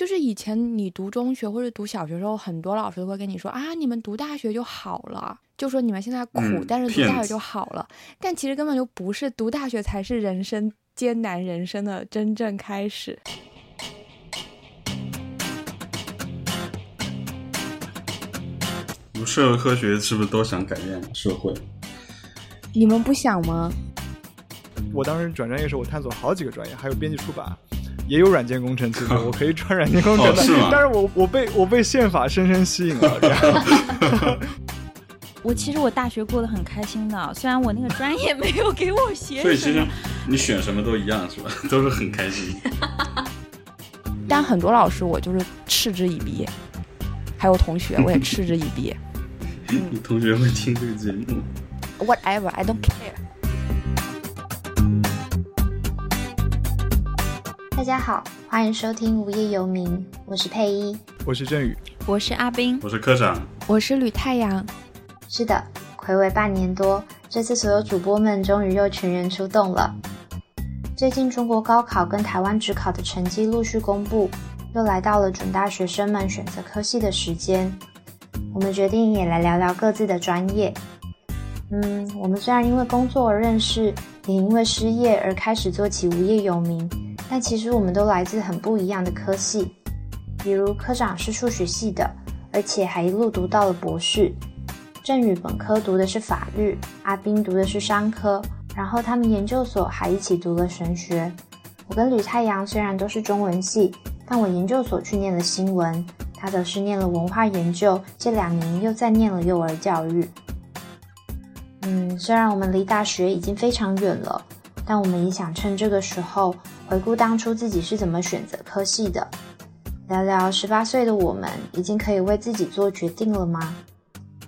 就是以前你读中学或者读小学时候，很多老师都会跟你说啊，你们读大学就好了，就说你们现在苦，嗯但是读大学就好了。但其实根本就不是，读大学才是人生艰难人生的真正开始。读社会科学是不是都想改变社会？你们不想吗？我当时转专业时候，我探索了好几个专业，还有编辑出版，也有软件工程。其 实我可以穿软件工程的，哦是但是我我被我被宪法深深吸引了。这样 我其实我大学过得很开心的，虽然我那个专业没有给我写所以其实。你选什么都一样是吧？都是很开心。但很多老师我就是嗤之以鼻，还有同学我也嗤之以鼻。你同学会听这个节目？Whatever, I don't care。大家好，欢迎收听《无业游民》，我是佩一。我是振宇，我是阿斌，我是科长，我是吕太阳，是的，暌违半年多，这次所有主播们终于又全员出动了。最近中国高考跟台湾职考的成绩陆续公布，又来到了准大学生们选择科系的时间。我们决定也来聊聊各自的专业。嗯，我们虽然因为工作而认识，也因为失业而开始做起无业游民，但其实我们都来自很不一样的科系。比如科长是数学系的，而且还一路读到了博士。振宇本科读的是法律，阿斌读的是商科，然后他们研究所还一起读了神学。我跟吕太阳虽然都是中文系，但我研究所去念了新闻，他则是念了文化研究，这两年又在念了幼儿教育。嗯，虽然我们离大学已经非常远了，但我们也想趁这个时候回顾当初自己是怎么选择科系的，聊聊十八岁的我们已经可以为自己做决定了吗？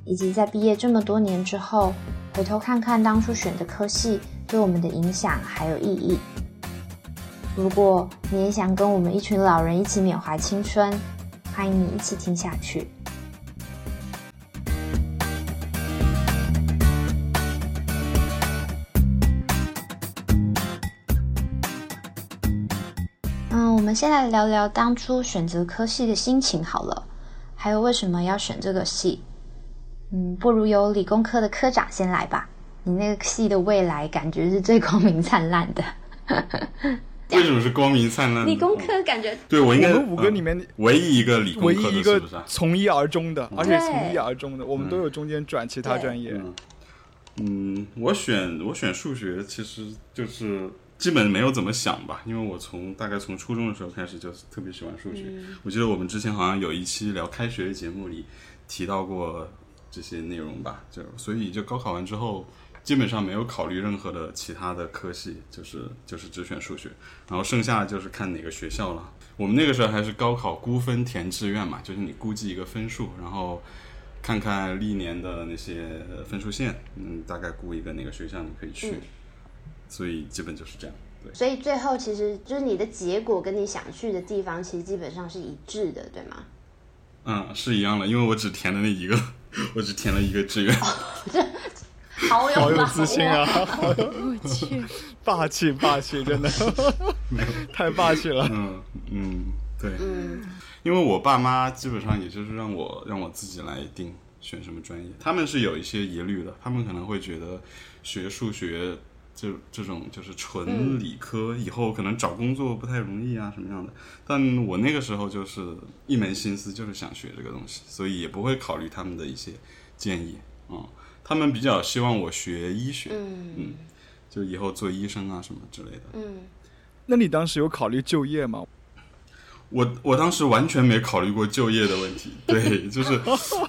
以及在毕业这么多年之后，回头看看当初选的科系对我们的影响还有意义。如果你也想跟我们一群老人一起缅怀青春，欢迎你一起听下去。们先来聊聊当初选择科系的心情好了，还有为什么要选这个系。嗯，不如由理工科的科长先来吧。你那个系的未来感觉是最光明灿烂的。为什么是光明灿烂？理工科感觉对我应该我们五个里面嗯唯一一个理工科的，唯一一个是不是啊？从一而终的，而且从一而终的，我们都有中间转其他专业。嗯嗯，我选我选数学，其实就是基本没有怎么想吧，因为我从大概从初中的时候开始就特别喜欢数学。我记得我们之前好像有一期聊开学的节目里提到过这些内容吧，就所以就高考完之后。基本上没有考虑任何的其他的科系，就是就是只选数学，然后剩下就是看哪个学校了。我们那个时候还是高考估分填志愿嘛，就是你估计一个分数，然后看看历年的那些分数线，嗯，大概估一个哪个学校你可以去，嗯所以基本就是这样。对，所以最后其实就是你的结果跟你想去的地方其实基本上是一致的，对吗？嗯，是一样的，因为我只填了那一个，我只填了一个志愿。好有好有自信啊！好有我去，霸气霸气，真的 太霸气了。嗯嗯，对，嗯，因为我爸妈基本上也就是让我让我自己来定选什么专业，他们是有一些疑虑的，他们可能会觉得学数学这这种就是纯理科，以后可能找工作不太容易啊什么样的。但我那个时候就是一门心思就是想学这个东西，所以也不会考虑他们的一些建议啊、嗯他们比较希望我学医学，嗯就以后做医生啊什么之类的。嗯，那你当时有考虑就业吗？我我当时完全没考虑过就业的问题，对，就是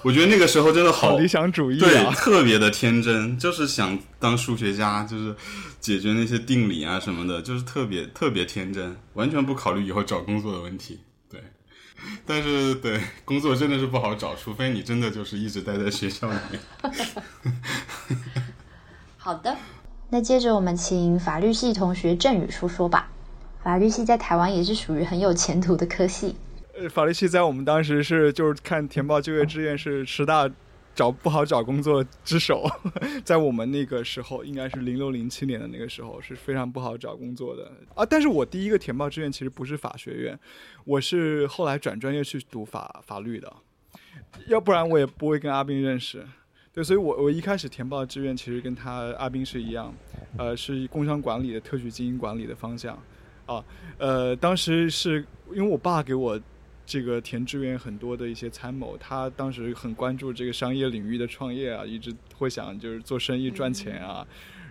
我觉得那个时候真的好理想主义对，啊！特别的天真，就是想当数学家，就是解决那些定理啊什么的，就是特别特别天真，完全不考虑以后找工作的问题。对，但是对工作真的是不好找，除非你真的就是一直待在学校里面。好的。那接着我们请法律系同学郑宇说说吧。法律系在台湾也是属于很有前途的科系。呃法律系在我们当时是就是看填报就业志愿是十大找不好找工作之首，在我们那个时候，应该是零六零七年的那个时候，是非常不好找工作的啊。但是我第一个填报志愿其实不是法学院，我是后来转专业去读法法律的，要不然我也不会跟阿斌认识。对，所以我我一开始填报志愿其实跟他阿斌是一样，呃，是工商管理的特许经营管理的方向，啊，呃，当时是因为我爸给我。这个填志愿很多的一些参谋，他当时很关注这个商业领域的创业啊，一直会想就是做生意赚钱啊，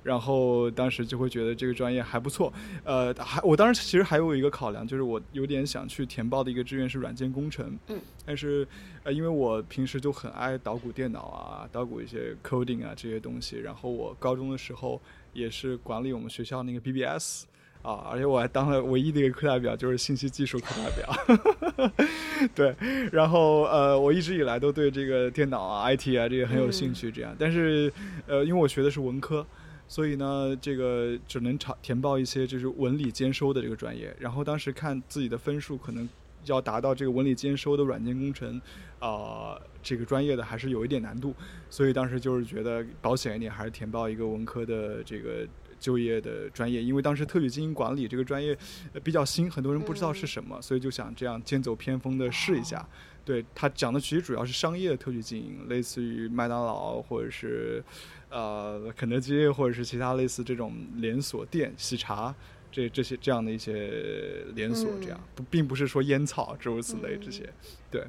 然后当时就会觉得这个专业还不错。呃，还我当时其实还有一个考量，就是我有点想去填报的一个志愿是软件工程。嗯。但是呃，因为我平时就很爱捣鼓电脑啊，捣鼓一些 coding 啊这些东西，然后我高中的时候也是管理我们学校那个 BBS。啊，而且我还当了唯一的一个课代表，就是信息技术课代表。对，然后呃，我一直以来都对这个电脑啊、IT 啊这些很有兴趣，这样。但是呃，因为我学的是文科，所以呢，这个只能填填报一些就是文理兼收的这个专业。然后当时看自己的分数，可能要达到这个文理兼收的软件工程啊这个专业的，还是有一点难度。所以当时就是觉得保险一点，还是填报一个文科的这个。就业的专业，因为当时特许经营管理这个专业比较新，很多人不知道是什么，所以就想这样剑走偏锋的试一下。对他讲的其实主要是商业的特许经营，类似于麦当劳或者是呃肯德基或者是其他类似这种连锁店、喜茶这这些这样的一些连锁，这样不并不是说烟草诸如此类这些。对，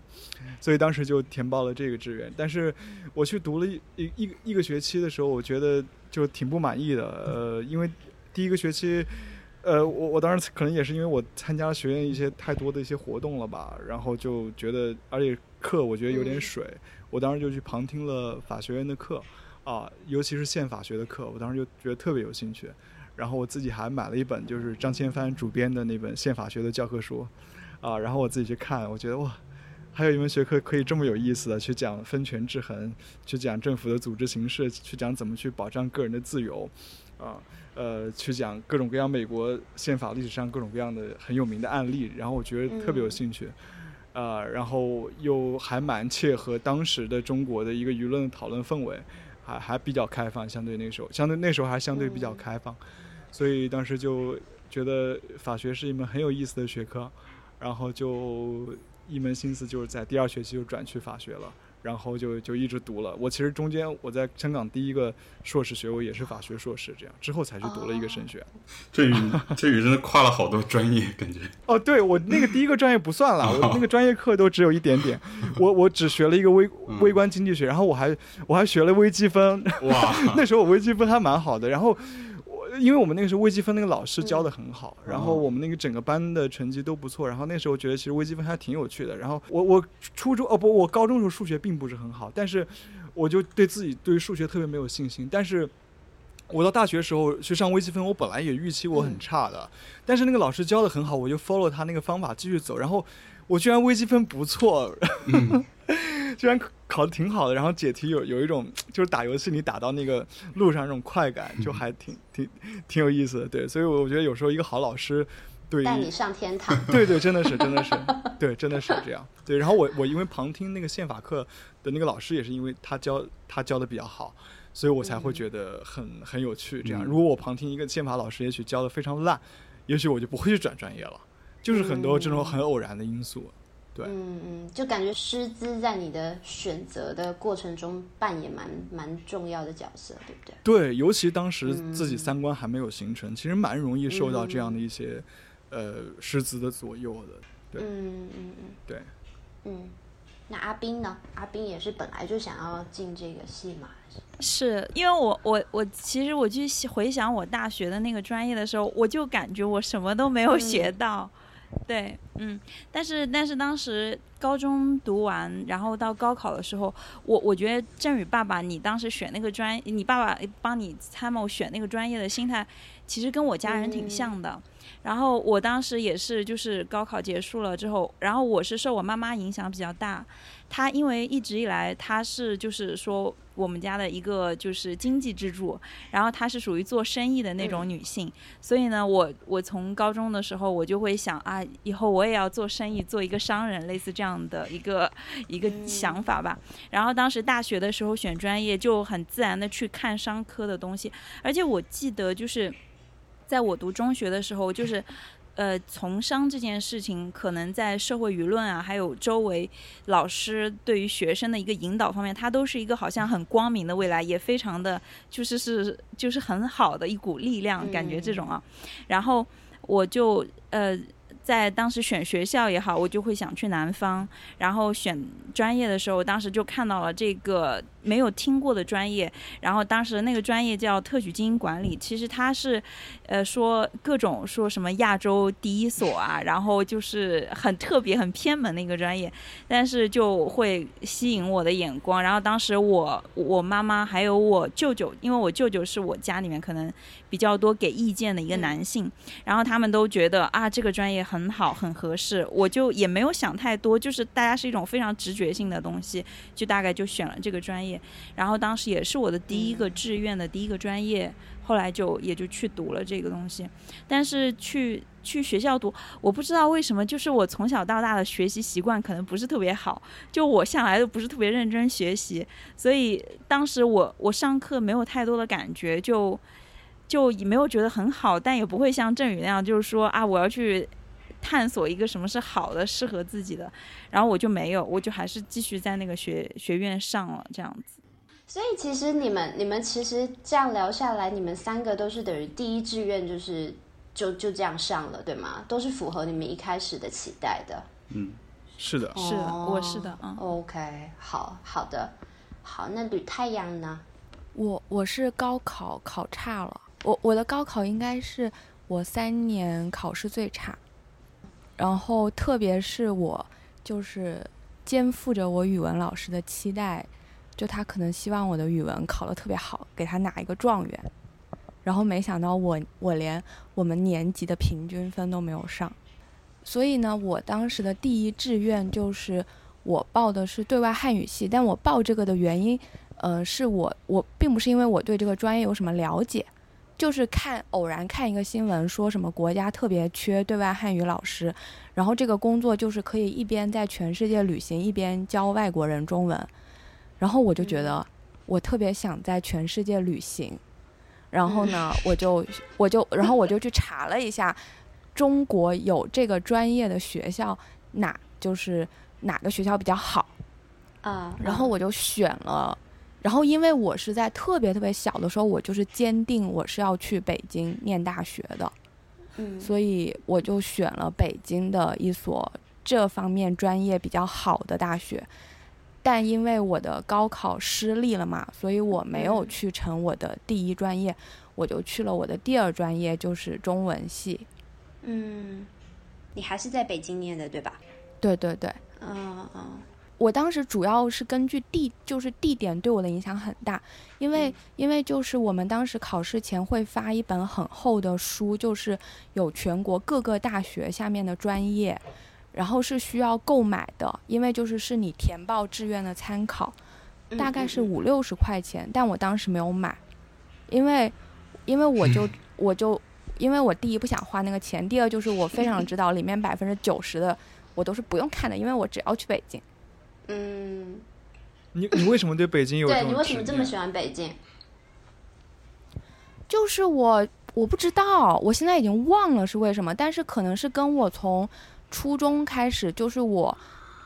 所以当时就填报了这个志愿，但是我去读了一一一一个学期的时候，我觉得。就挺不满意的，呃，因为第一个学期，呃，我我当时可能也是因为我参加学院一些太多的一些活动了吧，然后就觉得，而且课我觉得有点水，我当时就去旁听了法学院的课，啊，尤其是宪法学的课，我当时就觉得特别有兴趣，然后我自己还买了一本就是张千帆主编的那本宪法学的教科书，啊，然后我自己去看，我觉得哇。还有一门学科可以这么有意思的去讲分权制衡，去讲政府的组织形式，去讲怎么去保障个人的自由，啊，呃，去讲各种各样美国宪法历史上各种各样的很有名的案例，然后我觉得特别有兴趣，啊，然后又还蛮切合当时的中国的一个舆论讨论氛围，还还比较开放，相对那时候，相对那时候还相对比较开放，所以当时就觉得法学是一门很有意思的学科，然后就。一门心思就是在第二学期就转去法学了，然后就就一直读了。我其实中间我在香港第一个硕士学位也是法学硕士，这样之后才去读了一个神学。这语 这语真的跨了好多专业，感觉。哦，对我那个第一个专业不算了，我那个专业课都只有一点点，我我只学了一个微微观经济学，然后我还我还学了微积分。哇，那时候我微积分还蛮好的，然后。因为我们那个时候微积分那个老师教的很好，然后我们那个整个班的成绩都不错，然后那时候觉得其实微积分还挺有趣的。然后我我初中哦不，我高中时候数学并不是很好，但是我就对自己对数学特别没有信心。但是我到大学时候去上微积分，我本来也预期我很差的，但是那个老师教的很好，我就 follow 他那个方法继续走，然后我居然微积分不错。居然考的挺好的，然后解题有有一种就是打游戏你打到那个路上那种快感，就还挺挺挺有意思的。对，所以我觉得有时候一个好老师，对带你上天堂。对对，真的是真的是，对真的是这样。对，然后我我因为旁听那个宪法课的那个老师，也是因为他教他教的比较好，所以我才会觉得很很有趣。这样，如果我旁听一个宪法老师，也许教的非常烂，也许我就不会去转专业了。就是很多这种很偶然的因素。对，嗯嗯，就感觉师资在你的选择的过程中扮演蛮蛮重要的角色，对不对？对，尤其当时自己三观还没有形成，其实蛮容易受到这样的一些呃师资的左右的。对，嗯嗯嗯，对，嗯，那阿斌呢？阿斌也是本来就想要进这个戏嘛？是因为我我我其实我去回想我大学的那个专业的时候，我就感觉我什么都没有学到。对，嗯，但是但是当时高中读完，然后到高考的时候，我我觉得振宇爸爸，你当时选那个专，你爸爸帮你参谋选那个专业的心态，其实跟我家人挺像的。然后我当时也是，就是高考结束了之后，然后我是受我妈妈影响比较大。她因为一直以来她是就是说我们家的一个就是经济支柱，然后她是属于做生意的那种女性，所以呢，我我从高中的时候我就会想啊，以后我也要做生意，做一个商人，类似这样的一个一个想法吧。然后当时大学的时候选专业就很自然的去看商科的东西，而且我记得就是。在我读中学的时候，就是，呃，从商这件事情，可能在社会舆论啊，还有周围老师对于学生的一个引导方面，它都是一个好像很光明的未来，也非常的就是是就是很好的一股力量，感觉这种啊。然后我就呃。在当时选学校也好，我就会想去南方。然后选专业的时候，当时就看到了这个没有听过的专业。然后当时那个专业叫特许经营管理，其实它是，呃，说各种说什么亚洲第一所啊，然后就是很特别、很偏门的一个专业，但是就会吸引我的眼光。然后当时我我妈妈还有我舅舅，因为我舅舅是我家里面可能比较多给意见的一个男性，然后他们都觉得啊，这个专业。很好，很合适，我就也没有想太多，就是大家是一种非常直觉性的东西，就大概就选了这个专业。然后当时也是我的第一个志愿的第一个专业，后来就也就去读了这个东西。但是去去学校读，我不知道为什么，就是我从小到大的学习习惯可能不是特别好，就我向来都不是特别认真学习，所以当时我我上课没有太多的感觉，就就也没有觉得很好，但也不会像振宇那样，就是说啊，我要去。探索一个什么是好的、适合自己的，然后我就没有，我就还是继续在那个学学院上了这样子。所以其实你们、你们其实这样聊下来，你们三个都是等于第一志愿就是就就这样上了，对吗？都是符合你们一开始的期待的。嗯，是的，是的，我是的。嗯，OK，好好的，好。那吕太阳呢？我我是高考考差了，我我的高考应该是我三年考试最差。然后，特别是我，就是肩负着我语文老师的期待，就他可能希望我的语文考得特别好，给他拿一个状元。然后没想到我我连我们年级的平均分都没有上，所以呢，我当时的第一志愿就是我报的是对外汉语系。但我报这个的原因，呃，是我我并不是因为我对这个专业有什么了解。就是看偶然看一个新闻，说什么国家特别缺对外汉语老师，然后这个工作就是可以一边在全世界旅行，一边教外国人中文，然后我就觉得我特别想在全世界旅行，然后呢，我就我就然后我就去查了一下，中国有这个专业的学校哪就是哪个学校比较好啊，然后我就选了。然后，因为我是在特别特别小的时候，我就是坚定我是要去北京念大学的，嗯，所以我就选了北京的一所这方面专业比较好的大学。但因为我的高考失利了嘛，所以我没有去成我的第一专业，我就去了我的第二专业，就是中文系。嗯，你还是在北京念的对吧？对对对，嗯嗯。我当时主要是根据地，就是地点对我的影响很大，因为因为就是我们当时考试前会发一本很厚的书，就是有全国各个大学下面的专业，然后是需要购买的，因为就是是你填报志愿的参考，大概是五六十块钱，但我当时没有买，因为因为我就我就因为我第一不想花那个钱，第二就是我非常 知道里面百分之九十的我都是不用看的，因为我只要去北京。嗯，你你为什么对北京有？对你为什么这么喜欢北京？就是我我不知道，我现在已经忘了是为什么，但是可能是跟我从初中开始，就是我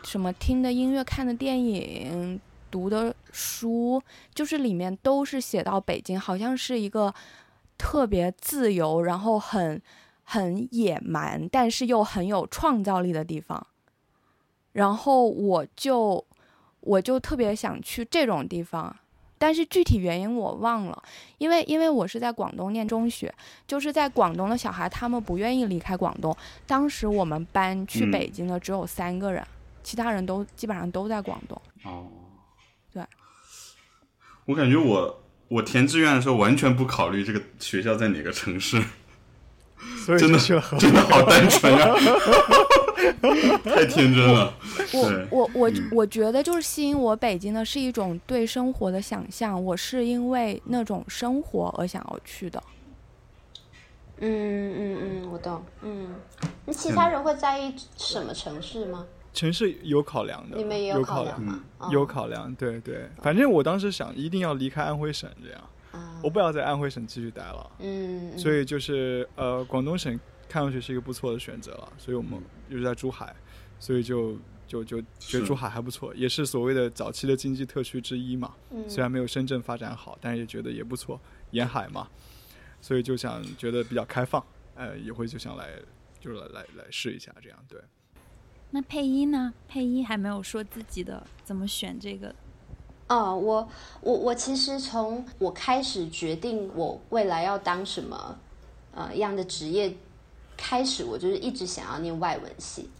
什么听的音乐、看的电影、读的书，就是里面都是写到北京，好像是一个特别自由，然后很很野蛮，但是又很有创造力的地方。然后我就，我就特别想去这种地方，但是具体原因我忘了，因为因为我是在广东念中学，就是在广东的小孩他们不愿意离开广东。当时我们班去北京的只有三个人，其他人都基本上都在广东。哦，对，我感觉我我填志愿的时候完全不考虑这个学校在哪个城市。所以真的就去了真的好单纯呀、太天真了。我我我嗯我觉得就是吸引我北京的是一种对生活的想象，我是因为那种生活而想要去的。嗯嗯嗯，我懂。嗯，那其他人会在意什么城市吗？城市有考量的，你们也有考量，吗？哦有考量，对对。反正我当时想，一定要离开安徽省，这样，啊我不要在安徽省继续待了。嗯，嗯所以就是呃，广东省看上去是一个不错的选择了，所以我们又是在珠海，所以就就就觉得珠海还不错，也是所谓的早期的经济特区之一嘛。嗯虽然没有深圳发展好，但是也觉得也不错，沿海嘛，所以就想觉得比较开放，呃，也会就想来就是来来来试一下这样，对。那配音呢？配音还没有说自己的怎么选这个。哦，我我我其实从我开始决定我未来要当什么呃样的职业开始，我就是一直想要念外文系。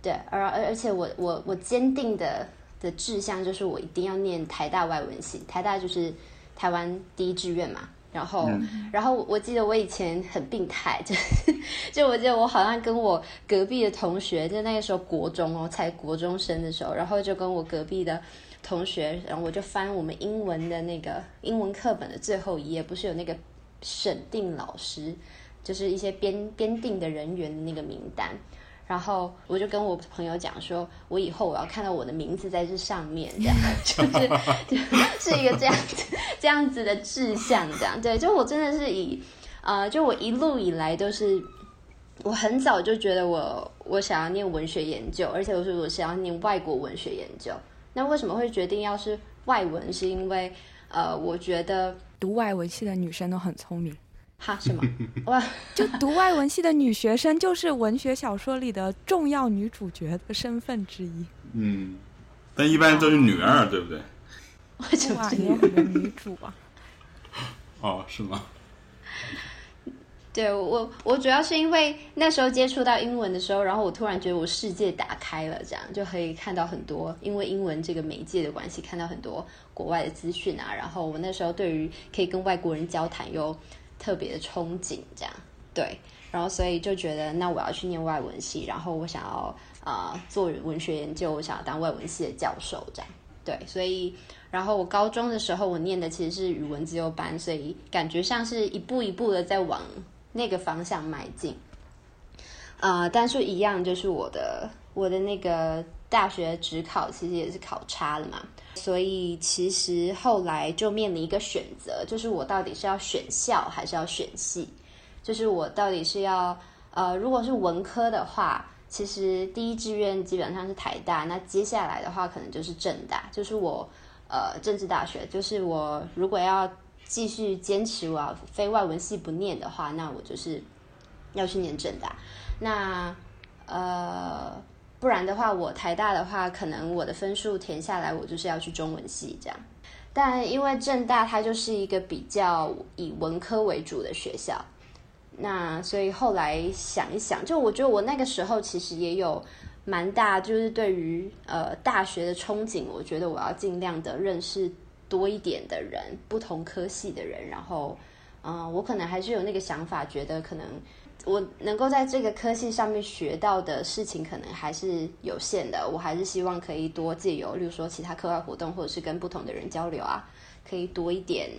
对，而而而且我我我坚定的的志向就是我一定要念台大外文系，台大就是台湾第一志愿嘛。然后，然后我记得我以前很病态，就是就我记得我好像跟我隔壁的同学，就那个时候国中哦，才国中生的时候，然后就跟我隔壁的同学，然后我就翻我们英文的那个英文课本的最后一页，不是有那个审定老师，就是一些编编定的人员的那个名单。然后我就跟我朋友讲说，我以后我要看到我的名字在这上面，这样 就是就是一个这样子这样子的志向，这样对，就我真的是以呃，就我一路以来都是，我很早就觉得我我想要念文学研究，而且我说我想要念外国文学研究。那为什么会决定要是外文？是因为呃，我觉得读外文系的女生都很聪明，哈什么 哇。就读外文系的女学生就是文学小说里的重要女主角的身份之一。嗯，但一般都是女二，对不对？为什么哇，是也有很多女主啊。哦，是吗？对我，我主要是因为那时候接触到英文的时候，然后我突然觉得我世界打开了，这样就可以看到很多，因为英文这个媒介的关系，看到很多国外的资讯啊。然后我那时候对于可以跟外国人交谈又特别的憧憬，这样对，然后所以就觉得那我要去念外文系，然后我想要啊、呃做文学研究，我想要当外文系的教授，这样对，所以。然后我高中的时候，我念的其实是语文自由班，所以感觉像是一步一步的在往那个方向迈进。呃，但是一样，就是我的我的那个大学职考其实也是考差了嘛，所以其实后来就面临一个选择，就是我到底是要选校还是要选系？就是我到底是要呃，如果是文科的话，其实第一志愿基本上是台大，那接下来的话可能就是政大，就是我呃政治大学，就是我如果要继续坚持我要非外文系不念的话，那我就是要去念政大。那呃，不然的话，我台大的话，可能我的分数填下来，我就是要去中文系这样。但因为政大它就是一个比较以文科为主的学校，那所以后来想一想，就我觉得我那个时候其实也有蛮大，就是对于呃大学的憧憬，我觉得我要尽量的认识多一点的人，不同科系的人，然后嗯、我可能还是有那个想法，觉得可能我能够在这个科系上面学到的事情，可能还是有限的。我还是希望可以多借由，例如说其他课外活动，或者是跟不同的人交流啊，可以多一点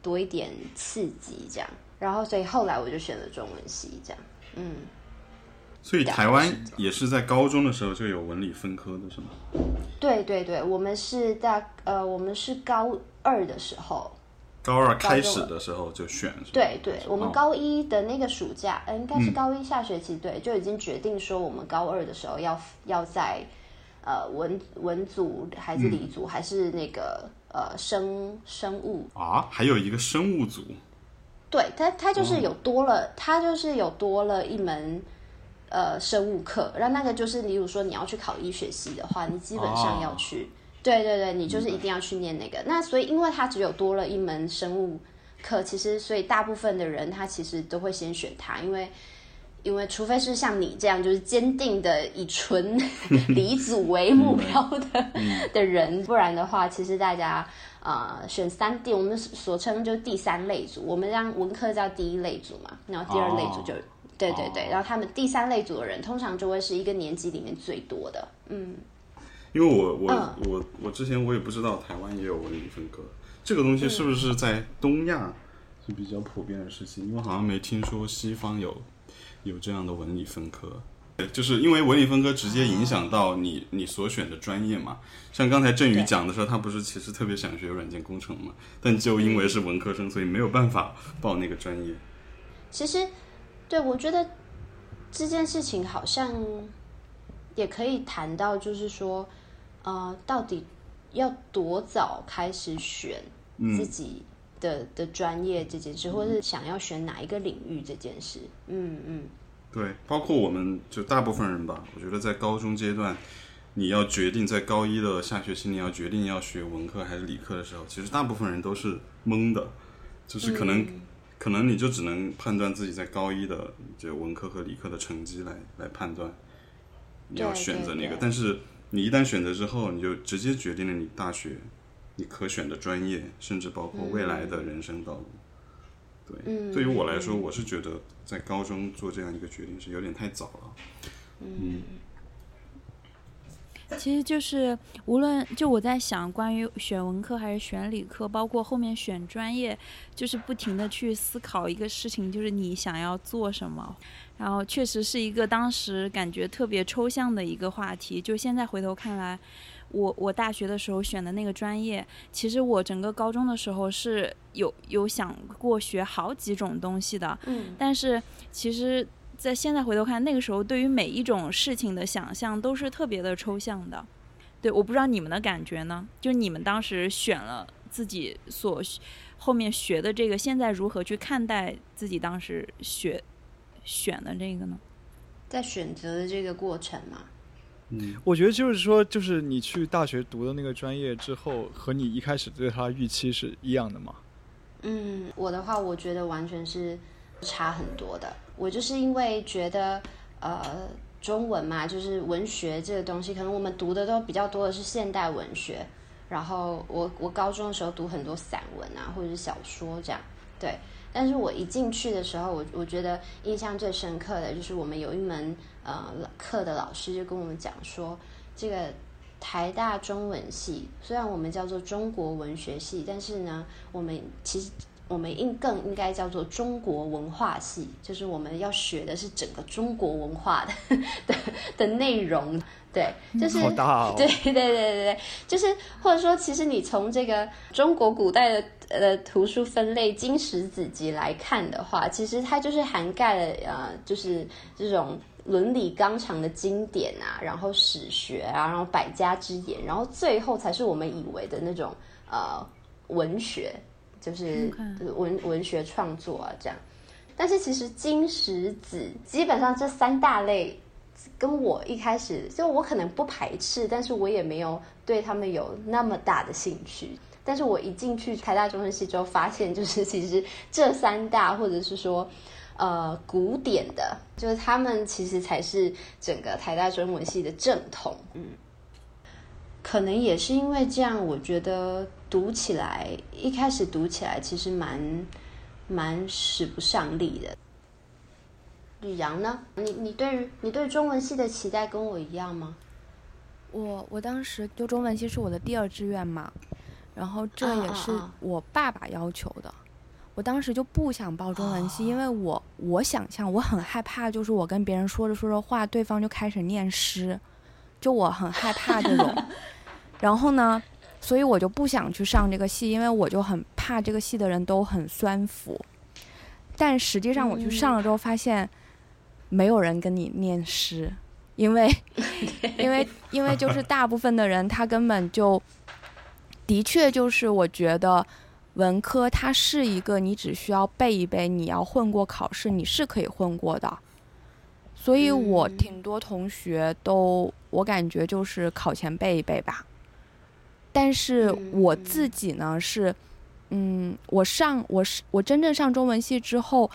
多一点刺激这样。然后，所以后来我就选了中文系，这样。嗯，所以台湾也是在高中的时候就有文理分科的是吗？对对对，我们是大呃，我们是高二的时候，高二开始的时候就选？对对，我们哦。高一的那个暑假，呃，应该是嗯。高一下学期，对，就已经决定说我们高二的时候要要在呃文文组还是理组、还是那个呃生生物，啊，还有一个生物组，对他他就是哦有多了，它就是有多了一门。呃，生物课，然后那个就是，例如说你要去考医学系的话，你基本上要哦去，对对对，你就是一定要去念那个。那所以，因为它只有多了一门生物课，其实所以大部分的人他其实都会先选它，因为因为除非是像你这样，就是坚定的以纯 理组为目标的的人，不然的话，其实大家呃选三 D，我们所称就第三类组，我们让文科叫第一类组嘛，然后第二类组就对对对，然后他们第三类组的人通常就会是一个年级里面最多的，嗯。因为我我我我之前我也不知道台湾也有文理分科，这个东西是不是在东亚是比较普遍的事情？因为好像没听说西方有有这样的文理分科，就是因为文理分科直接影响到你你所选的专业嘛。像刚才振宇讲的时候，他不是其实特别想学软件工程嘛，但就因为是文科生，所以没有办法报那个专业。其实，对我觉得这件事情好像也可以谈到，就是说。呃，到底要多早开始选自己的的专业这件事，或者是想要选哪一个领域这件事？嗯嗯，对，包括我们就大部分人吧，我觉得在高中阶段，你要决定在高一的下学期你要决定要学文科还是理科的时候，其实大部分人都是懵的，就是可能可能你就只能判断自己在高一的就文科和理科的成绩来来判断你要选择哪个，但是。你一旦选择之后，你就直接决定了你大学你可选的专业，甚至包括未来的人生道路。对，对于我来说，我是觉得在高中做这样一个决定是有点太早了。嗯。其实就是无论就我在想，关于选文科还是选理科，包括后面选专业，就是不停的去思考一个事情，就是你想要做什么。然后确实是一个当时感觉特别抽象的一个话题。就现在回头看来，我我大学的时候选的那个专业，其实我整个高中的时候是有有想过学好几种东西的。嗯。但是其实，在现在回头看，那个时候对于每一种事情的想象都是特别的抽象的。对，我不知道你们的感觉呢？就你们当时选了自己所后面学的这个，现在如何去看待自己当时学？选的这个呢，在选择的这个过程嘛，嗯，我觉得就是说，就是你去大学读的那个专业之后，和你一开始对它预期是一样的吗？嗯，我的话，我觉得完全是差很多的。我就是因为觉得，呃，中文嘛，就是文学这个东西，可能我们读的都比较多的是现代文学。然后我我高中的时候读很多散文啊，或者是小说这样，对。但是我一进去的时候，我我觉得印象最深刻的就是我们有一门呃课的老师就跟我们讲说，这个台大中文系虽然我们叫做中国文学系，但是呢，我们其实我们应更应该叫做中国文化系，就是我们要学的是整个中国文化的 的的内容。对，就是对对对对对，就是或者说，其实你从这个中国古代的呃图书分类经史子集来看的话，其实它就是涵盖了呃，就是这种伦理纲常的经典啊，然后史学啊，然后百家之言，然后最后才是我们以为的那种呃文学，就是文文学创作啊这样。但是其实金石子基本上这三大类。跟我一开始就我可能不排斥，但是我也没有对他们有那么大的兴趣。但是我一进去台大中文系之后，发现就是其实这三大或者是说呃古典的，就是他们其实才是整个台大中文系的正统。嗯，可能也是因为这样，我觉得读起来一开始读起来其实蛮蛮使不上力的。吕阳呢？你你对于你对中文系的期待跟我一样吗？我我当时就中文系是我的第二志愿嘛，然后这也是我爸爸要求的。我当时就不想报中文系，因为我我想象我很害怕，就是我跟别人说着说着话，对方就开始念诗，就我很害怕这种。然后呢，所以我就不想去上这个系，因为我就很怕这个系的人都很酸腐。但实际上我去上了之后发现。没有人跟你念诗，因为，因为，因为就是大部分的人他根本就，的确就是我觉得文科它是一个你只需要背一背，你要混过考试你是可以混过的，所以我挺多同学都我感觉就是考前背一背吧，但是我自己呢是，嗯，我上我是我真正上中文系之后。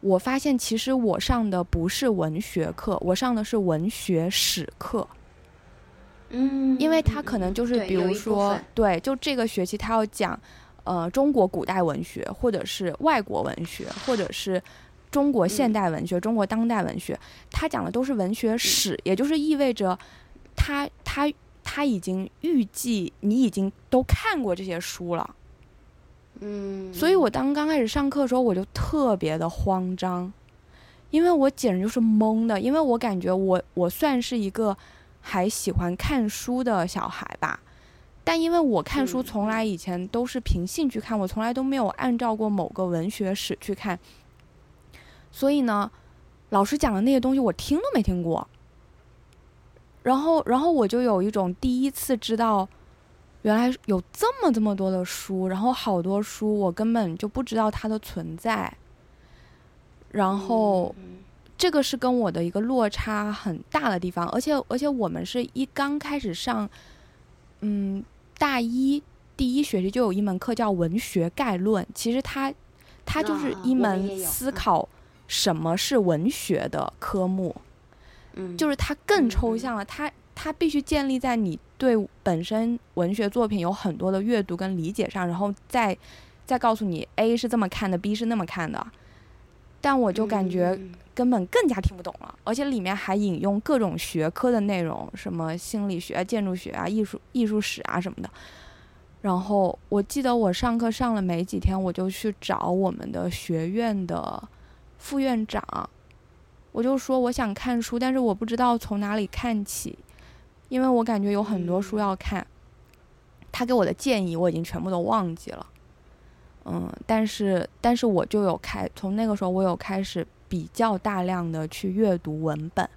我发现其实我上的不是文学课，我上的是文学史课。嗯，因为他可能就是比如说，对，就这个学期他要讲，呃，中国古代文学，或者是外国文学，或者是中国现代文学、中国当代文学，他讲的都是文学史，也就是意味着他他他已经预计你已经都看过这些书了，嗯，所以我当刚开始上课的时候，我就特别的慌张，因为我简直就是懵的，因为我感觉我我算是一个。还喜欢看书的小孩吧，但因为我看书从来以前都是凭兴趣看，我从来都没有按照过某个文学史去看，所以呢，老师讲的那些东西我听都没听过。然后，然后我就有一种第一次知道，原来有这么这么多的书，然后好多书我根本就不知道它的存在，然后。这个是跟我的一个落差很大的地方，而且而且我们是一刚开始上，嗯，大一第一学期就有一门课叫文学概论，其实它它就是一门思考什么是文学的科目，嗯，就是它更抽象了，它它必须建立在你对本身文学作品有很多的阅读跟理解上，然后再再告诉你 A 是这么看的，B 是那么看的。但我就感觉根本更加听不懂了，而且里面还引用各种学科的内容，什么心理学、建筑学啊、艺术艺术史啊什么的。然后我记得我上课上了没几天，我就去找我们的学院的副院长，我就说我想看书，但是我不知道从哪里看起，因为我感觉有很多书要看。他给我的建议我已经全部都忘记了。嗯，但是但是我就有开，从那个时候我有开始比较大量的去阅读文本，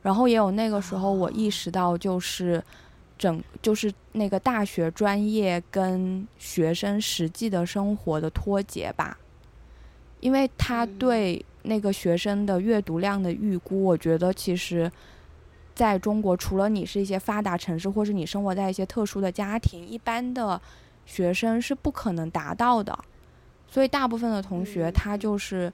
然后也有那个时候我意识到就是整就是那个大学专业跟学生实际的生活的脱节吧，因为他对那个学生的阅读量的预估，我觉得其实在中国除了你是一些发达城市，或是你生活在一些特殊的家庭，一般的。学生是不可能达到的，所以大部分的同学他就是，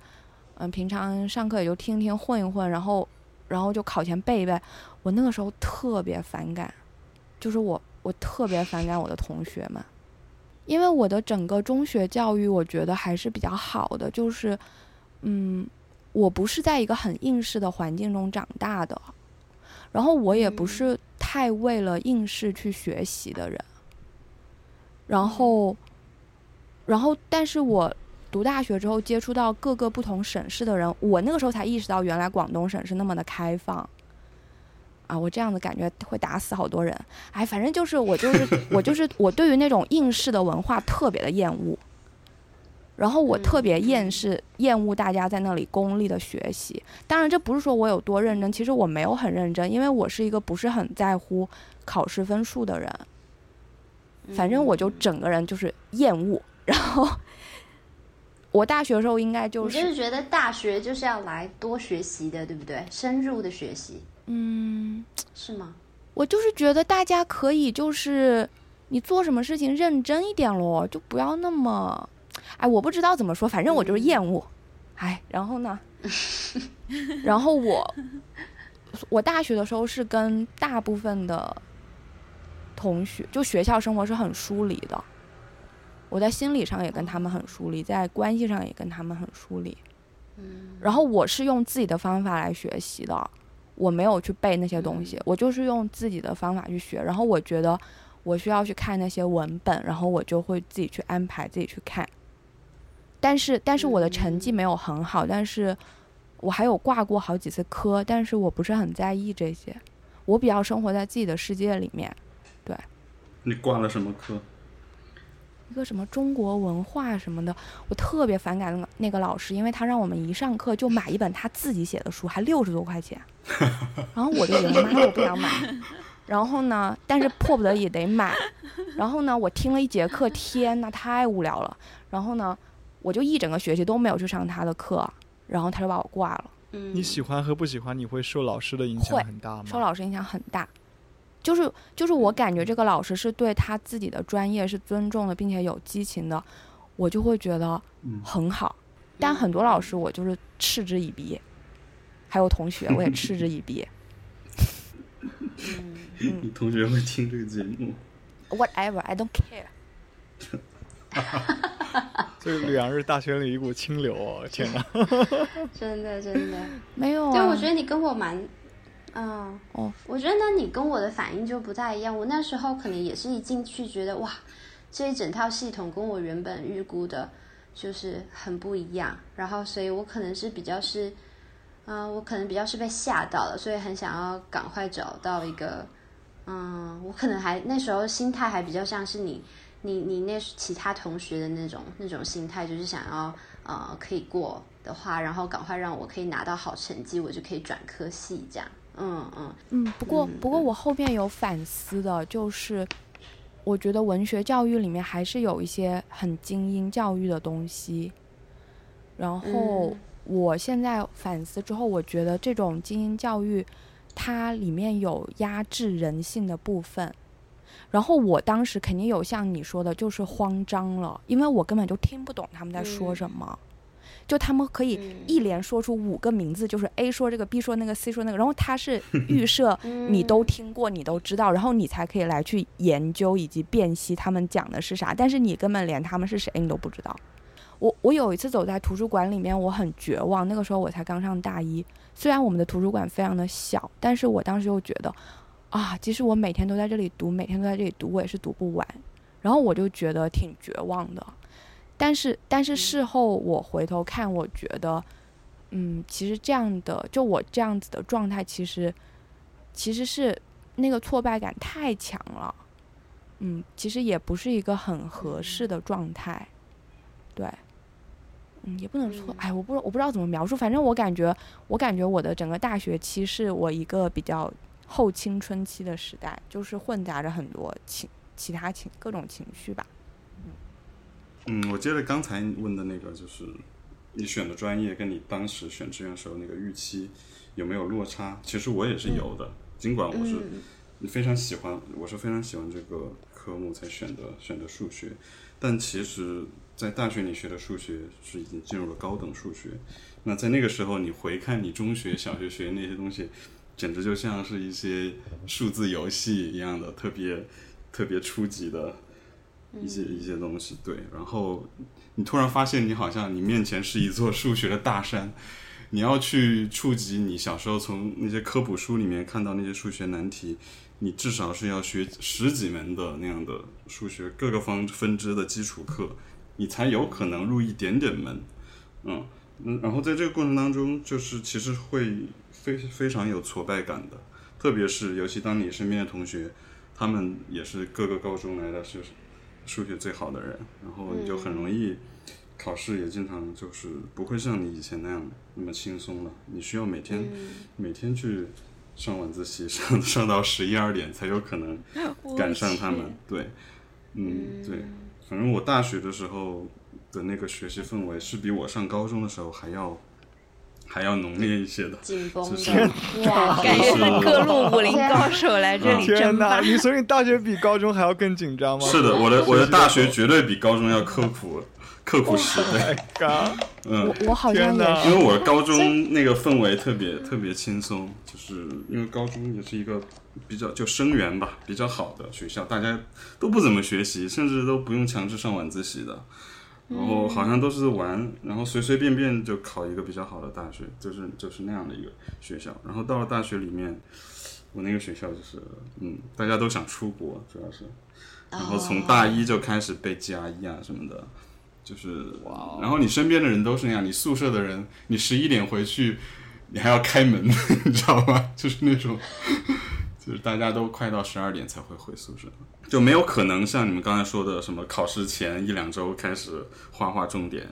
嗯，平常上课也就听听混一混，然后，然后就考前背一背。我那个时候特别反感，就是我我特别反感我的同学们，因为我的整个中学教育我觉得还是比较好的，就是，嗯，我不是在一个很应试的环境中长大的，然后我也不是太为了应试去学习的人。然后，然后，但是我读大学之后接触到各个不同省市的人，我那个时候才意识到，原来广东省是那么的开放。啊，我这样子感觉会打死好多人。哎，反正就是我就是我就是我对于那种应试的文化特别的厌恶。然后我特别厌世厌恶大家在那里功利的学习。当然，这不是说我有多认真，其实我没有很认真，因为我是一个不是很在乎考试分数的人。反正我就整个人就是厌恶，然后我大学的时候应该就是，就是觉得大学就是要来多学习的，对不对？深入的学习，嗯，是吗？我就是觉得大家可以就是你做什么事情认真一点咯，就不要那么，哎，我不知道怎么说，反正我就是厌恶，哎，然后呢，然后我我大学的时候是跟大部分的。同学，就学校生活是很疏离的。我在心理上也跟他们很疏离，在关系上也跟他们很疏离。嗯。然后我是用自己的方法来学习的，我没有去背那些东西，我就是用自己的方法去学。然后我觉得我需要去看那些文本，然后我就会自己去安排自己去看。但是，但是我的成绩没有很好，但是我还有挂过好几次科，但是我不是很在意这些，我比较生活在自己的世界里面。对，你挂了什么科？一个什么中国文化什么的，我特别反感那个那个老师，因为他让我们一上课就买一本他自己写的书，还六十多块钱。然后我就觉得妈，我不想买。然后呢，但是迫不得已得买。然后呢，我听了一节课，天呐，太无聊了。然后呢，我就一整个学期都没有去上他的课，然后他就把我挂了。嗯，你喜欢和不喜欢，你会受老师的影响很大吗？受老师影响很大。就是就是我感觉这个老师是对他自己的专业是尊重的，并且有激情的，我就会觉得很好。但很多老师我就是嗤之以鼻，还有同学我也 嗤之以鼻。你同学会听这个节目？Whatever, I don't care。这个吕阳是大学里一股清流哦，天哪！真的真的。没有啊，对，我觉得你跟我蛮，嗯，哦，我觉得呢，你跟我的反应就不太一样。我那时候可能也是一进去觉得哇，这一整套系统跟我原本预估的，就是很不一样。然后，所以我可能是比较是，嗯、我可能比较是被吓到了，所以很想要赶快找到一个，嗯，我可能还那时候心态还比较像是你。你你那其他同学的那种那种心态，就是想要呃可以过的话，然后赶快让我可以拿到好成绩，我就可以转科系这样。嗯嗯嗯，不过嗯不过我后面有反思的，就是我觉得文学教育里面还是有一些很精英教育的东西。然后嗯我现在反思之后，我觉得这种精英教育，它里面有压制人性的部分。然后我当时肯定有像你说的，就是慌张了，因为我根本就听不懂他们在说嗯。什么。就他们可以嗯。一连说出五个名字，就是 A 说这个，B 说那个，C 说那个，然后他是 预设嗯，你都听过，你都知道，然后你才可以来去研究以及辨析他们讲的是啥，但是你根本连他们是谁你都不知道。我我有一次走在图书馆里面，我很绝望，那个时候我才刚上大一，虽然我们的图书馆非常的小，但是我当时又觉得，啊，即使我每天都在这里读，每天都在这里读，我也是读不完，然后我就觉得挺绝望的。但是但是事后我回头看，我觉得，嗯，其实这样的就我这样子的状态，其实其实是那个挫败感太强了，嗯，其实也不是一个很合适的状态，对，嗯，也不能说，哎，我不我不知道怎么描述，反正我感觉我感觉我的整个大学期是我一个比较后青春期的时代，就是混杂着很多情其他情各种情绪吧。嗯，我接着刚才问的那个，就是你选的专业跟你当时选志愿时候那个预期有没有落差？其实我也是有的，尽管我是嗯非常喜欢，我是非常喜欢这个科目才选的选的数学，但其实，在大学里学的数学是已经进入了高等数学。那在那个时候，你回看你中学、小学学的那些东西，简直就像是一些数字游戏一样的，特别特别初级的一些、一些东西。对，然后你突然发现，你好像你面前是一座数学的大山，你要去触及你小时候从那些科普书里面看到那些数学难题，你至少是要学十几门的那样的数学各个方分支的基础课，你才有可能入一点点门。嗯嗯，然后在这个过程当中，就是其实会非非常有挫败感的，特别是尤其当你身边的同学，他们也是各个高中来的是数学最好的人，然后你就很容易考试也经常就是不会像你以前那样那么轻松了，你需要每天、每天去上晚自习，上 上到十一二点才有可能赶上他们。对，嗯，对，反正我大学的时候的那个学习氛围是比我上高中的时候还要还要浓烈一些的。紧绷就是，哇，感觉是各路武林高手来这里天哪，争霸。你所以大学比高中还要更紧张吗？是的，我的我的大学绝对比高中要刻苦刻苦十倍。嘎，嗯我，我好像因为我高中那个氛围特别特别轻松，就是因为高中也是一个比较就生源吧比较好的学校，大家都不怎么学习，甚至都不用强制上晚自习的，然后好像都是玩，然后随随便便就考一个比较好的大学，就是就是那样的一个学校。然后到了大学里面，我那个学校就是嗯，大家都想出国，主要是，然后从大一就开始被加一啊什么的。就是，然后你身边的人都是那样，你宿舍的人，你十一点回去，你还要开门，你知道吗？就是那种，就是大家都快到十二点才会回宿舍，就没有可能像你们刚才说的什么考试前一两周开始画画重点，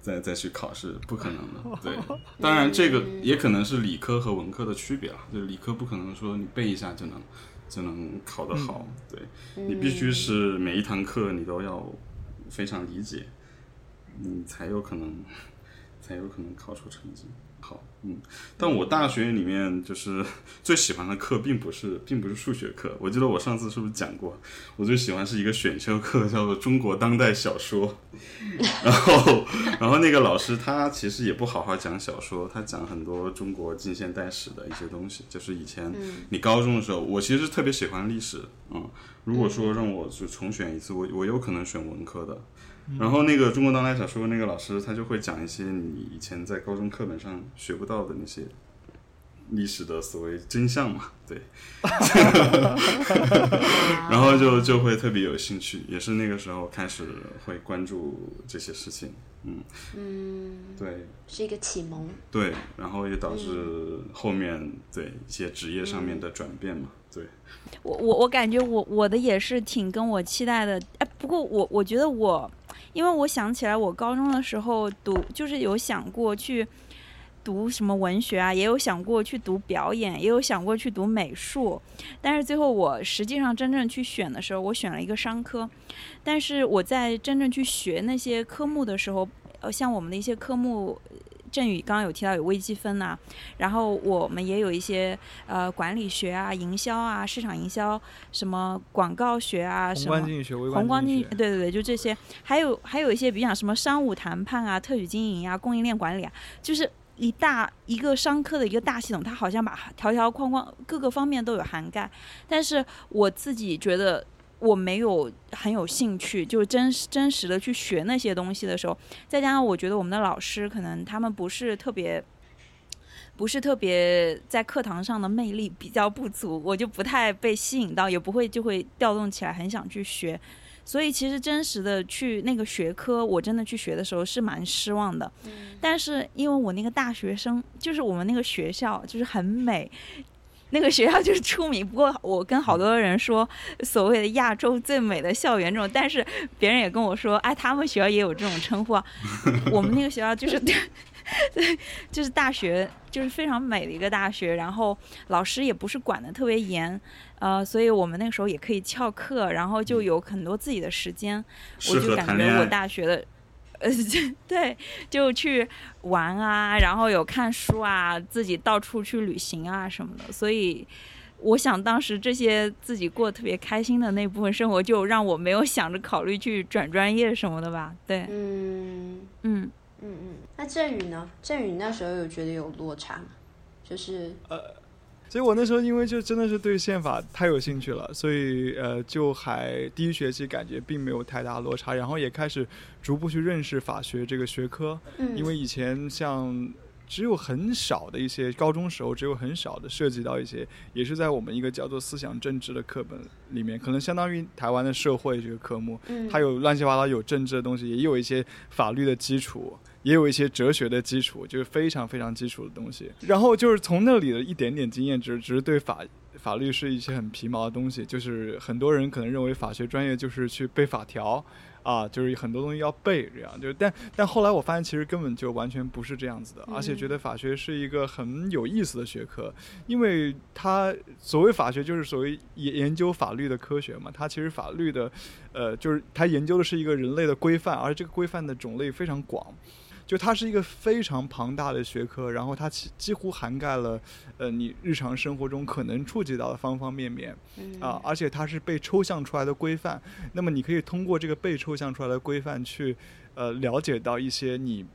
再再去考试，不可能的。对，当然这个也可能是理科和文科的区别了，就是理科不可能说你背一下就能就能考得好，对你必须是每一堂课你都要非常理解。你才有可能，才有可能考出成绩。好，嗯，但我大学里面就是 最喜欢的课并不是并不是数学课，我记得我上次是不是讲过，我最喜欢是一个选修课，叫做中国当代小说，然后然后那个老师他其实也不好好讲小说，他讲很多中国近现代史的一些东西，就是以前你高中的时候，我其实特别喜欢历史，嗯，如果说让我就重选一次，我我有可能选文科的。然后那个中国当代小说那个老师，他就会讲一些你以前在高中课本上学不到的那些历史的所谓真相嘛，对。然后就就会特别有兴趣，也是那个时候开始会关注这些事情，嗯嗯，对是一个启蒙。对，然后也导致后面对一些职业上面的转变嘛，对。我我我感觉我我的也是挺跟我期待的，哎，不过我我觉得我，因为我想起来我高中的时候读，就是有想过去读什么文学啊，也有想过去读表演，也有想过去读美术，但是最后我实际上真正去选的时候，我选了一个商科，但是我在真正去学那些科目的时候，呃，像我们的一些科目。振宇刚刚有提到有微积分呐、然后我们也有一些呃管理学啊、营销啊、市场营销、什么广告学啊、什么观经济学、微宏观经济，对对对，就这些，还有还有一些，比如讲什么商务谈判啊、特许经营啊、供应链管理啊，就是一大一个商科的一个大系统，它好像把条条框框各个方面都有涵盖。但是我自己觉得我没有很有兴趣，就真实真实的去学那些东西的时候，再加上我觉得我们的老师可能他们不是特别。不是特别在课堂上的魅力比较不足，我就不太被吸引到，也不会就会调动起来很想去学。所以其实真实的去那个学科，我真的去学的时候是蛮失望的。但是因为我那个大学生，就是我们那个学校就是很美，那个学校就是出名。不过我跟好多人说所谓的亚洲最美的校园这种，但是别人也跟我说，哎，他们学校也有这种称呼啊。我们那个学校就是。对，就是大学，就是非常美的一个大学，然后老师也不是管的特别严，呃，所以我们那个时候也可以翘课，然后就有很多自己的时间，我适就感觉我。大学的，呃，对，就去玩啊，然后有看书啊，自己到处去旅行啊什么的，所以。我想当时这些自己过得特别开心的那部分生活，就让我没有想着考虑去转专业什么的吧。对，嗯嗯，嗯嗯。那振宇呢？振宇那时候有觉得有落差吗？就是所以我那时候因为就真的是对宪法太有兴趣了，所以呃就还第一学期感觉并没有太大落差，然后也开始逐步去认识法学这个学科，嗯，因为以前像只有很少的一些高中时候只有很少的涉及到一些，也是在我们一个叫做思想政治的课本里面，可能相当于台湾的社会这个科目，嗯它有乱七八糟有政治的东西，也有一些法律的基础，也有一些哲学的基础，就是非常非常基础的东西。然后就是从那里的一点点经验，只只是对法法律是一些很皮毛的东西，就是很多人可能认为法学专业就是去背法条。啊，就是很多东西要背，这样就是，但但后来我发现其实根本就完全不是这样子的，而且觉得法学是一个很有意思的学科，因为它所谓法学就是所谓研研究法律的科学嘛，它其实法律的，呃，就是它研究的是一个人类的规范，而这个规范的种类非常广。就它是一个非常庞大的学科，然后它几几乎涵盖了，呃，你日常生活中可能触及到的方方面面，嗯啊，而且它是被抽象出来的规范。那么你可以通过这个被抽象出来的规范去，呃，了解到一些你，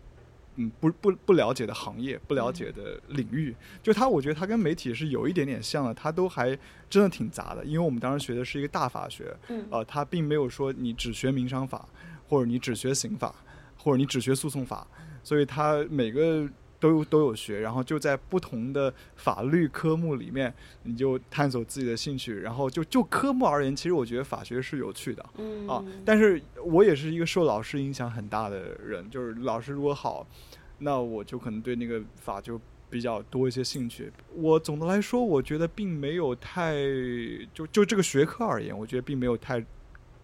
嗯，不不不了解的行业、不了解的领域。就它，我觉得它跟媒体是有一点点像的，它都还真的挺杂的。因为我们当时学的是一个大法学，嗯呃，它并没有说你只学民商法，或者你只学刑法，或者你只学诉讼法，所以他每个都都有学，然后就在不同的法律科目里面，你就探索自己的兴趣，然后就就科目而言，其实我觉得法学是有趣的。嗯啊，但是我也是一个受老师影响很大的人，就是老师如果好，那我就可能对那个法就比较多一些兴趣。我总的来说，我觉得并没有太就就这个学科而言，我觉得并没有太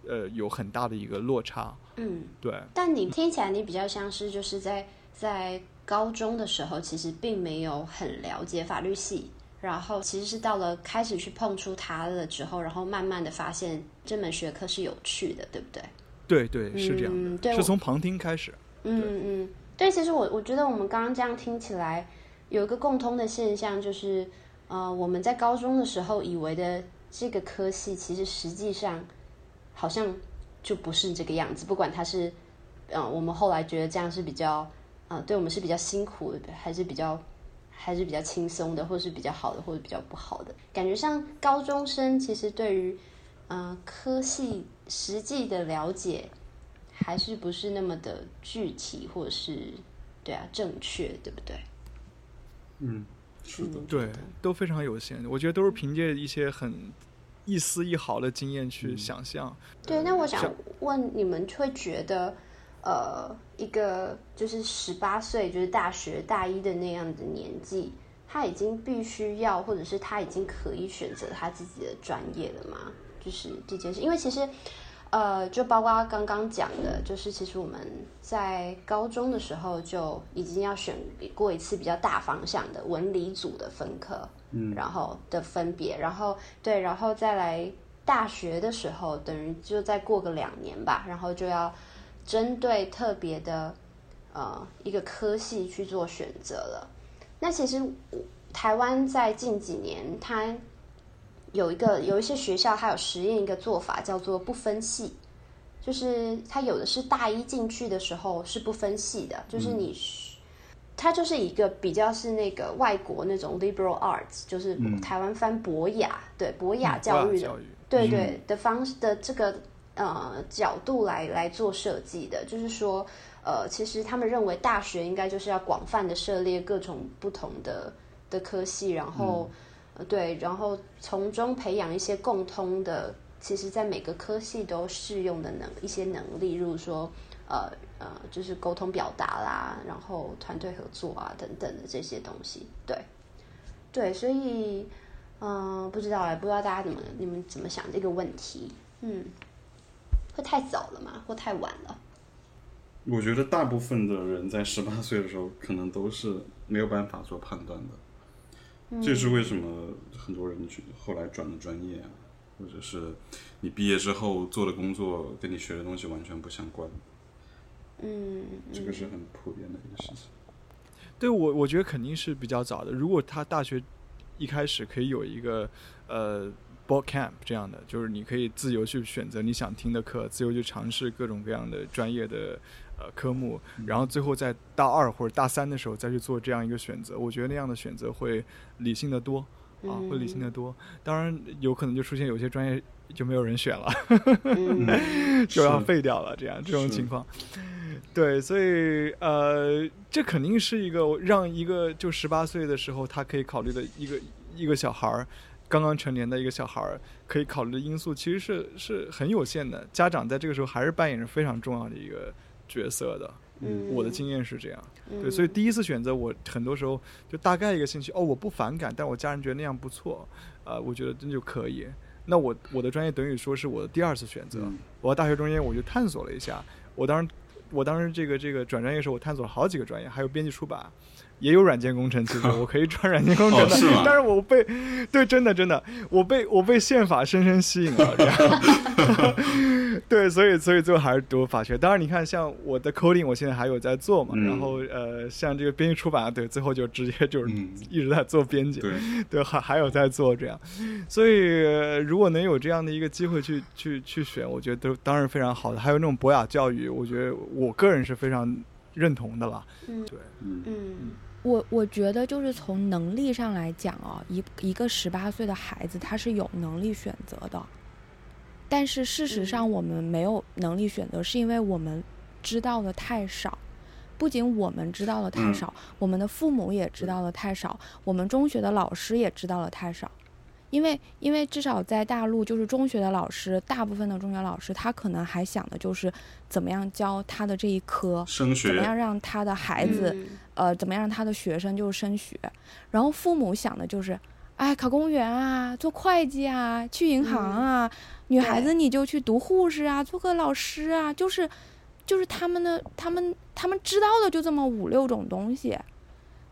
呃有很大的一个落差。嗯，对，但你听起来你比较像是就是在在高中的时候，其实并没有很了解法律系，然后其实是到了开始去碰触它了之后，然后慢慢的发现这门学科是有趣的，对不对？对对是这样的，嗯对是从旁听开始。嗯嗯，对，其实我我觉得我们刚刚这样听起来，有一个共通的现象，就是呃，我们在高中的时候以为的这个科系，其实实际上好像就不是这个样子。不管他是，呃，我们后来觉得这样是比较，呃，对我们是比较辛苦的，还是比较还是比较轻松的，或是比较好的，或者比较不好的。感觉像高中生其实对于，嗯，科系实际的了解，还是不是那么的具体，或者是对啊正确，对不对？嗯，是的，对，都非常有限。我觉得都是凭借一些很一丝一毫的经验去想象。对，那我想问你们，会觉得呃，一个就是十八岁，就是大学大一的那样的年纪，他已经必须要，或者是他已经可以选择他自己的专业了吗？就是这件事，因为其实。呃，就包括刚刚讲的，就是其实我们在高中的时候就已经要选过一次比较大方向的文理组的分科，嗯，然后的分别，然后对，然后再来大学的时候，等于就再过个两年吧，然后就要针对特别的呃一个科系去做选择了。那其实台湾在近几年，它有一个有一些学校，它有实验一个做法，叫做不分系，就是它有的是大一进去的时候是不分系的，就是你，它就是一个比较是那个外国那种 liberal arts，就是台湾翻博雅，对博雅教育的，对对的方式的这个呃角度来来做设计的，就是说呃，其实他们认为大学应该就是要广泛的涉猎各种不同的的科系，然后。对，然后从中培养一些共通的，其实在每个科系都适用的能一些能力，例如说，呃呃，就是沟通表达啦，然后团队合作啊等等的这些东西。对，对，所以，嗯，不知道哎，不知道大家怎么你们怎么想这个问题？嗯，会太早了吗？或太晚了？我觉得大部分的人在十八岁的时候，可能都是没有办法做判断的。这是为什么很多人去后来转了专业啊，或者是你毕业之后做的工作跟你学的东西完全不相关。嗯，这个是很普遍的一个事情。对我，我觉得肯定是比较早的。如果他大学一开始可以有一个呃 boot camp 这样的，就是你可以自由去选择你想听的课，自由去尝试各种各样的专业的。呃，科目，然后最后在大二或者大三的时候再去做这样一个选择，我觉得那样的选择会理性的多啊，会理性的多。当然，有可能就出现有些专业就没有人选了，就要废掉了，这样这种情况。对，所以呃，这肯定是一个让一个就十八岁的时候他可以考虑的一个一个小孩儿，刚刚成年的一个小孩儿可以考虑的因素，其实是是很有限的。家长在这个时候还是扮演着非常重要的一个。角色的，嗯我的经验是这样，对，所以第一次选择我很多时候就大概一个兴趣，哦，我不反感，但我家人觉得那样不错，啊，我觉得真就可以。那我我的专业等于说是我的第二次选择。我大学中间我就探索了一下，我当时我当时这个这个转专业的时候，我探索了好几个专业，还有编辑出版。也有软件工程，其实 我可以转软件工程的，但是我被对真的真的我被我被宪法深深吸引了，这样 对，所以所以最后还是读法学。当然，你看像我的 coding，我现在还有在做嘛，然后呃，像这个编辑出版，对，最后就直接就是一直在做编辑，对，还还有在做这样。所以如果能有这样的一个机会去去去选，我觉得都当然非常好的。还有那种博雅教育，我觉得我个人是非常认同的了。嗯，对，嗯。我我觉得就是从能力上来讲啊，一一个十八岁的孩子他是有能力选择的，但是事实上我们没有能力选择，是因为我们知道的太少。不仅我们知道的太少，我们的父母也知道的太少，我们中学的老师也知道的太少。因为，因为至少在大陆，就是中学的老师，大部分的中学老师，他可能还想的就是怎么样教他的这一科，升学，怎么样让他的孩子，呃，怎么样他的学生就是升学。然后父母想的就是，哎，考公务员啊，做会计啊，去银行啊，女孩子你就去读护士啊，做个老师啊，就是，就是他们的，他们，他们知道的就这么五六种东西，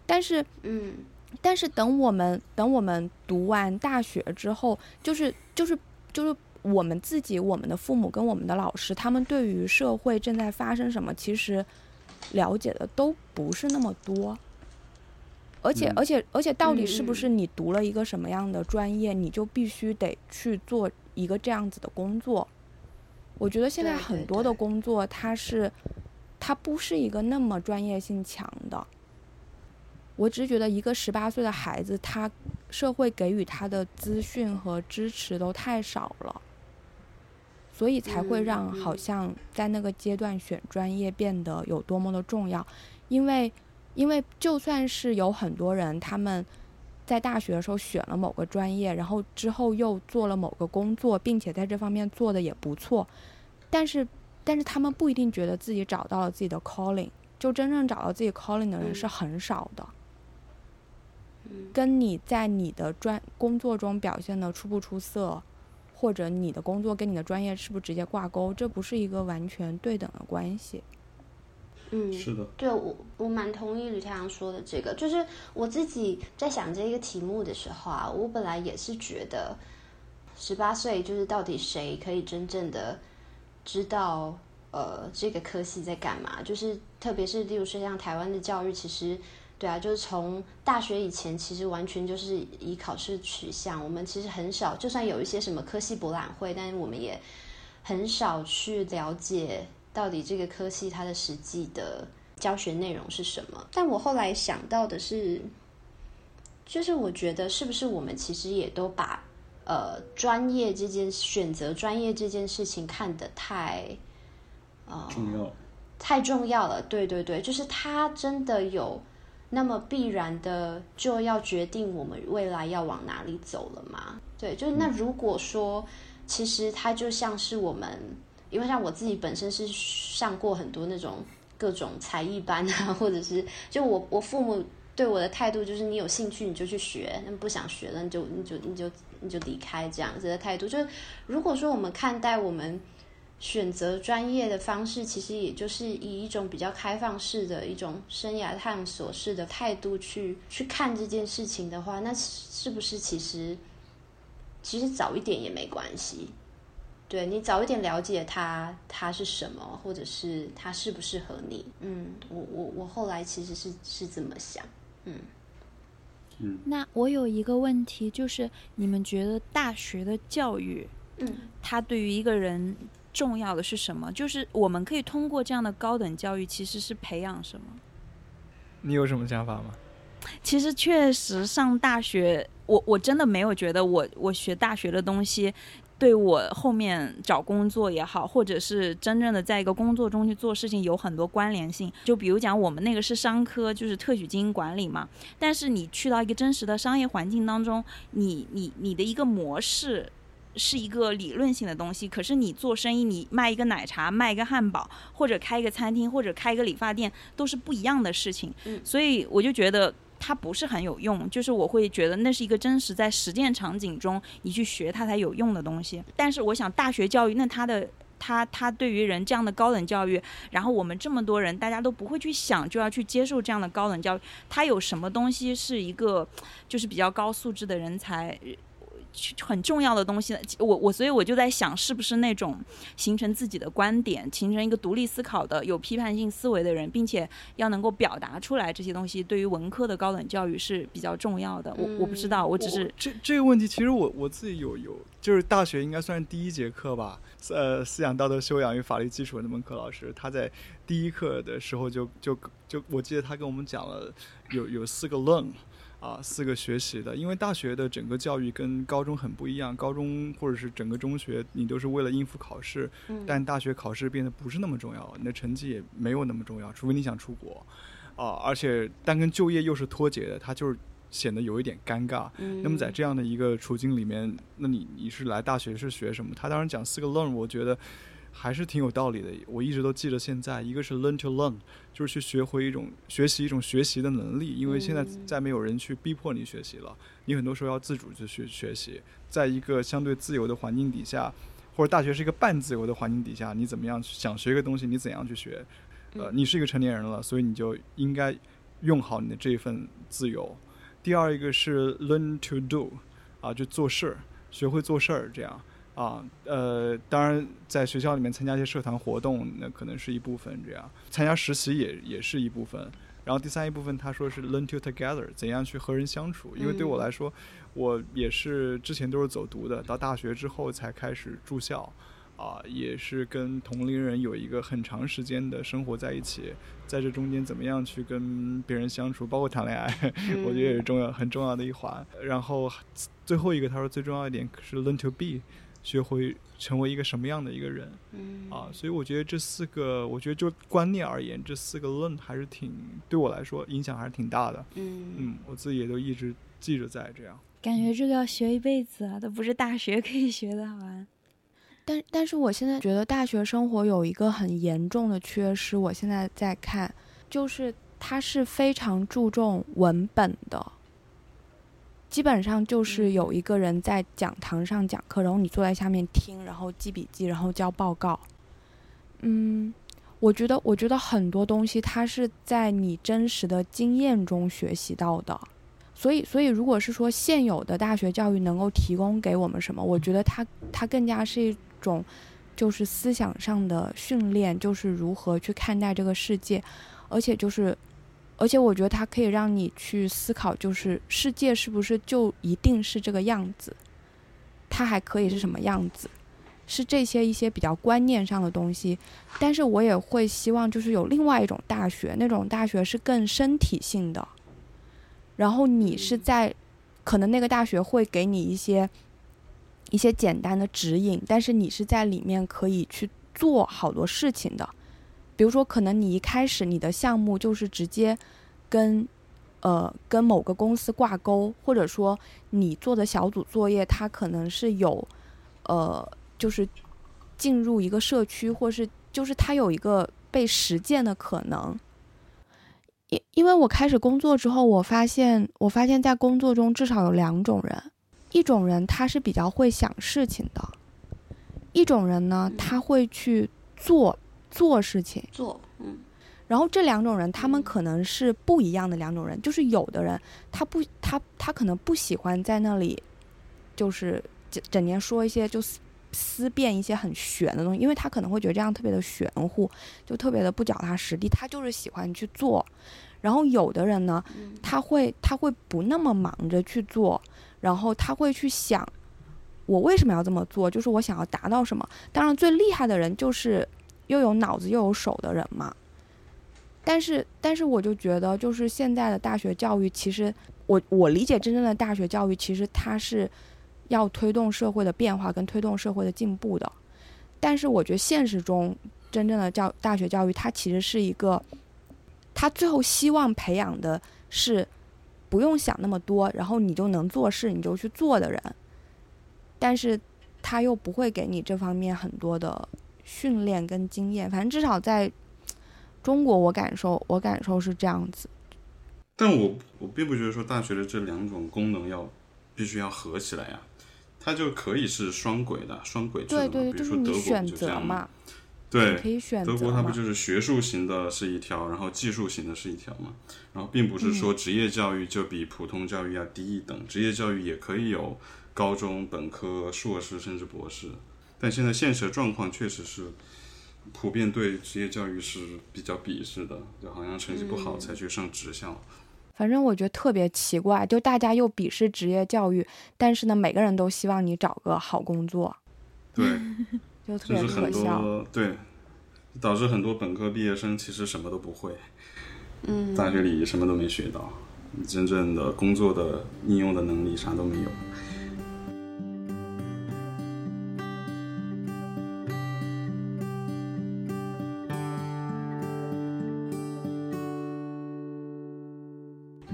但是，嗯。但是等我们等我们读完大学之后，就是就是就是我们自己、我们的父母跟我们的老师，他们对于社会正在发生什么，其实了解的都不是那么多。而且嗯而且而且，到底是不嗯是你读了一个什么样的专业，你就必须得去做一个这样子的工作？我觉得现在很多的工作，它是它不是一个那么专业性强的。我只是觉得一个十八岁的孩子，他社会给予他的资讯和支持都太少了，所以才会嗯让嗯好像在那个阶段选专业变得有多么的重要。因为，因为就算是有很多人他们在大学的时候选了某个专业，然后之后又做了某个工作，并且在这方面做的也不错，但是，但是他们不一定觉得自己找到了自己的 calling，就真正找到自己 calling 的人嗯是很少的。嗯跟你在你的专工作中表现的出不出色，或者你的工作跟你的专业是不是直接挂钩，这不是一个完全对等的关系。嗯，是的，对我，我蛮同意吕太阳说的这个，就是我自己在想这个题目的时候啊，我本来也是觉得，十八岁就是到底谁可以真正的知道呃这个科系在干嘛？就是特别是例如说像台湾的教育，其实对啊，就是从大学以前其实完全就是以考试取向，我们其实很少，就算有一些什么科系博览会，但是我们也很少去了解到底这个科系它的实际的教学内容是什么。但我后来想到的是，就是我觉得是不是我们其实也都把呃专业这件选择专业这件事情看得太呃重要。太重要了。对对对，就是它真的有那么必然的就要决定我们未来要往哪里走了嘛？对，就是那如果说，其实它就像是我们，因为像我自己本身是上过很多那种各种才艺班啊，或者是就我我父母。对我的态度就是，你有兴趣你就去学，那不想学了你就你就你就你就离开这样子的态度。就是如果说我们看待我们选择专业的方式，其实也就是以一种比较开放式的一种生涯探索式的态度去去看这件事情的话，那是不是其实其实早一点也没关系？对你早一点了解它，它是什么，或者是它适不适合你？嗯，我我我后来其实是是这么想。嗯那我有一个问题，就是你们觉得大学的教育，嗯它对于一个人重要的是什么？就是我们可以通过这样的高等教育，其实是培养什么？你有什么想法吗？其实确实上大学，我我真的没有觉得我我学大学的东西。对我后面找工作也好，或者是真正的在一个工作中去做事情，有很多关联性。就比如讲，我们那个是商科，就是特许经营管理嘛。但是你去到一个真实的商业环境当中，你你你的一个模式是一个理论性的东西，可是你做生意，你卖一个奶茶，卖一个汉堡，或者开一个餐厅，或者开一个理发店，都是不一样的事情。嗯所以我就觉得。它不是很有用，就是我会觉得那是一个真实在实践场景中你去学它才有用的东西。但是我想大学教育，那它的它它对于人这样的高等教育，然后我们这么多人大家都不会去想就要去接受这样的高等教育，它有什么东西是一个就是比较高素质的人才很重要的东西呢？我我所以我就在想，是不是那种形成自己的观点，形成一个独立思考的、有批判性思维的人，并且要能够表达出来这些东西，对于文科的高等教育是比较重要的。我我不知道，我只是这这个问题，其实我我自己有有，就是大学应该算是第一节课吧，呃，思想道德修养与法律基础的那门课老师，他在第一课的时候就就就，我记得他跟我们讲了有有四个 learn。啊，四个学习的，因为大学的整个教育跟高中很不一样，高中或者是整个中学，你都是为了应付考试，嗯但大学考试变得不是那么重要，你的成绩也没有那么重要，除非你想出国，啊，而且但跟就业又是脱节的，它就是显得有一点尴尬。嗯那么在这样的一个处境里面，那你你是来大学是学什么？他当时讲四个 learn，我觉得还是挺有道理的，我一直都记得现在。一个是 learn to learn，就是去学会一种学习一种学习的能力，因为现在嗯再没有人去逼迫你学习了，你很多时候要自主去学学习，在一个相对自由的环境底下。或者大学是一个半自由的环境底下，你怎么样想学一个东西，你怎样去学？呃，你是一个成年人了，所以你就应该用好你的这一份自由。第二一个是 learn to do，啊，就做事儿，学会做事儿，这样啊，呃，当然在学校里面参加一些社团活动，那可能是一部分这样，参加实习也也是一部分然后第三一部分他说是 learn to together，怎样去和人相处。因为对我来说，我也是之前都是走读的，到大学之后才开始住校。啊，也是跟同龄人有一个很长时间的生活在一起，在这中间怎么样去跟别人相处，包括谈恋爱，我觉得也是重要很重要的一环。然后最后一个他说最重要一点是 learn to be，学会成为一个什么样的一个人。嗯啊，所以我觉得这四个，我觉得就观念而言，这四个 learn 还是挺对我来说影响还是挺大的。嗯嗯，我自己也都一直记着在这样。感觉这个要学一辈子啊，都不是大学可以学的完。但但是我现在觉得大学生活有一个很严重的缺失，我现在在看，就是它是非常注重文本的，基本上就是有一个人在讲堂上讲课，然后你坐在下面听，然后记笔记，然后交报告。嗯，我觉得我觉得很多东西它是在你真实的经验中学习到的。所以，所以，如果是说现有的大学教育能够提供给我们什么，我觉得它它更加是一种，就是思想上的训练，就是如何去看待这个世界，而且就是，而且我觉得它可以让你去思考，就是世界是不是就一定是这个样子，它还可以是什么样子，是这些一些比较观念上的东西。但是我也会希望，就是有另外一种大学，那种大学是更身体性的。然后你是在，可能那个大学会给你一些一些简单的指引，但是你是在里面可以去做好多事情的。比如说，可能你一开始你的项目就是直接跟呃跟某个公司挂钩，或者说你做的小组作业，它可能是有呃就是进入一个社区，或是就是它有一个被实践的可能。因因为我开始工作之后，我发现，我发现在工作中至少有两种人，一种人他是比较会想事情的，一种人呢他会去做做事情，做，嗯，然后这两种人他们可能是不一样的两种人，就是有的人他不他他可能不喜欢在那里，就是整整天说一些就是思辨一些很玄的东西，因为他可能会觉得这样特别的玄乎，就特别的不脚踏实地。他就是喜欢去做。然后有的人呢，他会他会不那么忙着去做，然后他会去想，我为什么要这么做？就是我想要达到什么？当然，最厉害的人就是又有脑子又有手的人嘛。但是，但是我就觉得，就是现在的大学教育，其实我我理解真正的大学教育，其实它是。要推动社会的变化跟推动社会的进步的，但是我觉得现实中真正的教大学教育，它其实是一个，他最后希望培养的是不用想那么多，然后你就能做事，你就去做的人，但是他又不会给你这方面很多的训练跟经验，反正至少在中国，我感受我感受是这样子。但我我并不觉得说大学的这两种功能要必须要合起来呀。它就可以是双轨的，双轨制的，比如说德国就这样嘛。对，可以选择德国它不就是学术型的是一条，然后技术型的是一条嘛？然后并不是说职业教育就比普通教育要低一等，职业教育也可以有高中、本科、硕士甚至博士。但现在现实状况确实是，普遍对职业教育是比较鄙视的，就好像成绩不好才去上职校。反正我觉得特别奇怪，就大家又鄙视职业教育，但是呢，每个人都希望你找个好工作。对，就特别可笑。对，导致很多本科毕业生其实什么都不会，嗯，大学里什么都没学到，真正的工作的应用的能力啥都没有。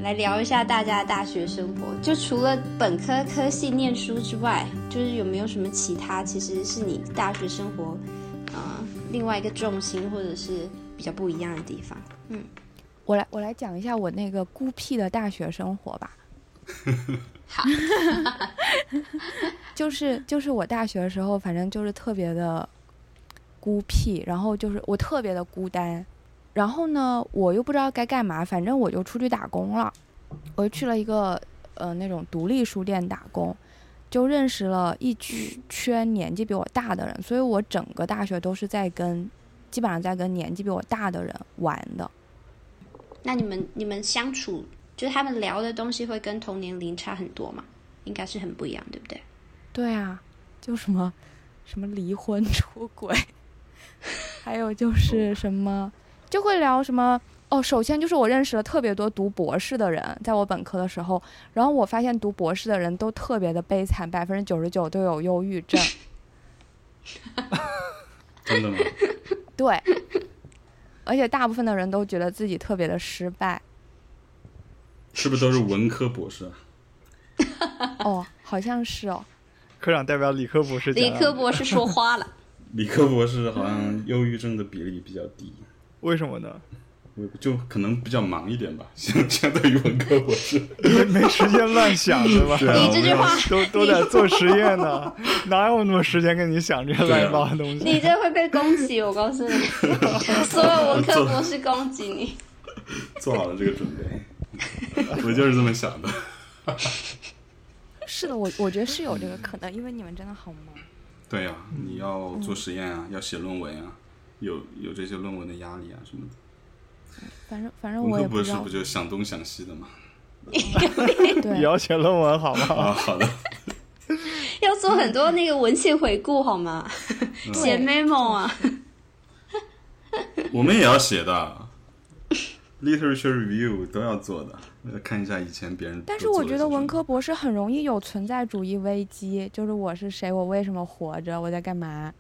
来聊一下大家的大学生活，就除了本科科系念书之外，就是有没有什么其他其实是你大学生活啊另外一个重心或者是比较不一样的地方？嗯，我来我来讲一下我那个孤僻的大学生活吧。好，就是就是我大学的时候，反正就是特别的孤僻，然后就是我特别的孤单。然后呢，我又不知道该干嘛，反正我就出去打工了。我就去了一个呃那种独立书店打工，就认识了一圈年纪比我大的人。所以我整个大学都是在跟，基本上在跟年纪比我大的人玩的。那你们你们相处，就是他们聊的东西会跟同年龄差很多吗？应该是很不一样，对不对？对啊，就什么什么离婚、出轨，还有就是什么就会聊什么哦。首先就是我认识了特别多读博士的人，在我本科的时候，然后我发现读博士的人都特别的悲惨，百分之九十九都有忧郁症。真的吗？对，而且大部分的人都觉得自己特别的失败。是不是都是文科博士啊？哦，好像是哦。科长代表理科博士理啊，科博士说话了，理科博士好像忧郁症的比例比较低，为什么呢？我就可能比较忙一点吧，相相对于文科博士。没没时间乱想对吧？你这句话都都在做实验呢，哪有那么多时间跟你想这些乱七八糟的东西？你这会被攻击，我告诉你，所有文科博士攻击你。做好了这个准备，我就是这么想的。是的，我我觉得是有这个可能，因为你们真的好忙。对呀、你要做实验啊，要写论文啊，有有这些论文的压力啊什么的。反正反正我也不知道科博士不。就想东想西的吗？也 对，要写论文好吗？啊，好的，要做很多那个文献回顾好吗？写 memo 啊，我们也要写的，literature review 都要做的，要看一下以前别人。但是我觉得文科博士很容易有存在主义危机，就是我是谁，我为什么活着，我在干嘛？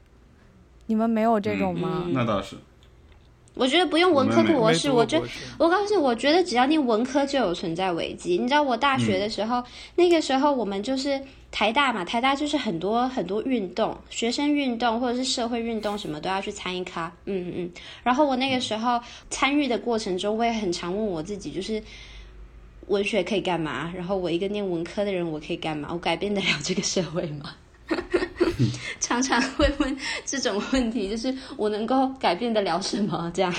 你们没有这种吗？那倒是，我觉得不用文科博士，我觉我告诉你，我觉得只要念文科就有存在危机。你知道我大学的时候，那个时候我们就是台大嘛，台大就是很多很多运动，学生运动或者是社会运动什么都要去参与咖，嗯嗯嗯。然后我那个时候参与的过程中，我也很常问我自己，就是文学可以干嘛？然后我一个念文科的人，我可以干嘛？我改变得了这个社会吗？常常会问这种问题，就是我能够改变得了什么？这样。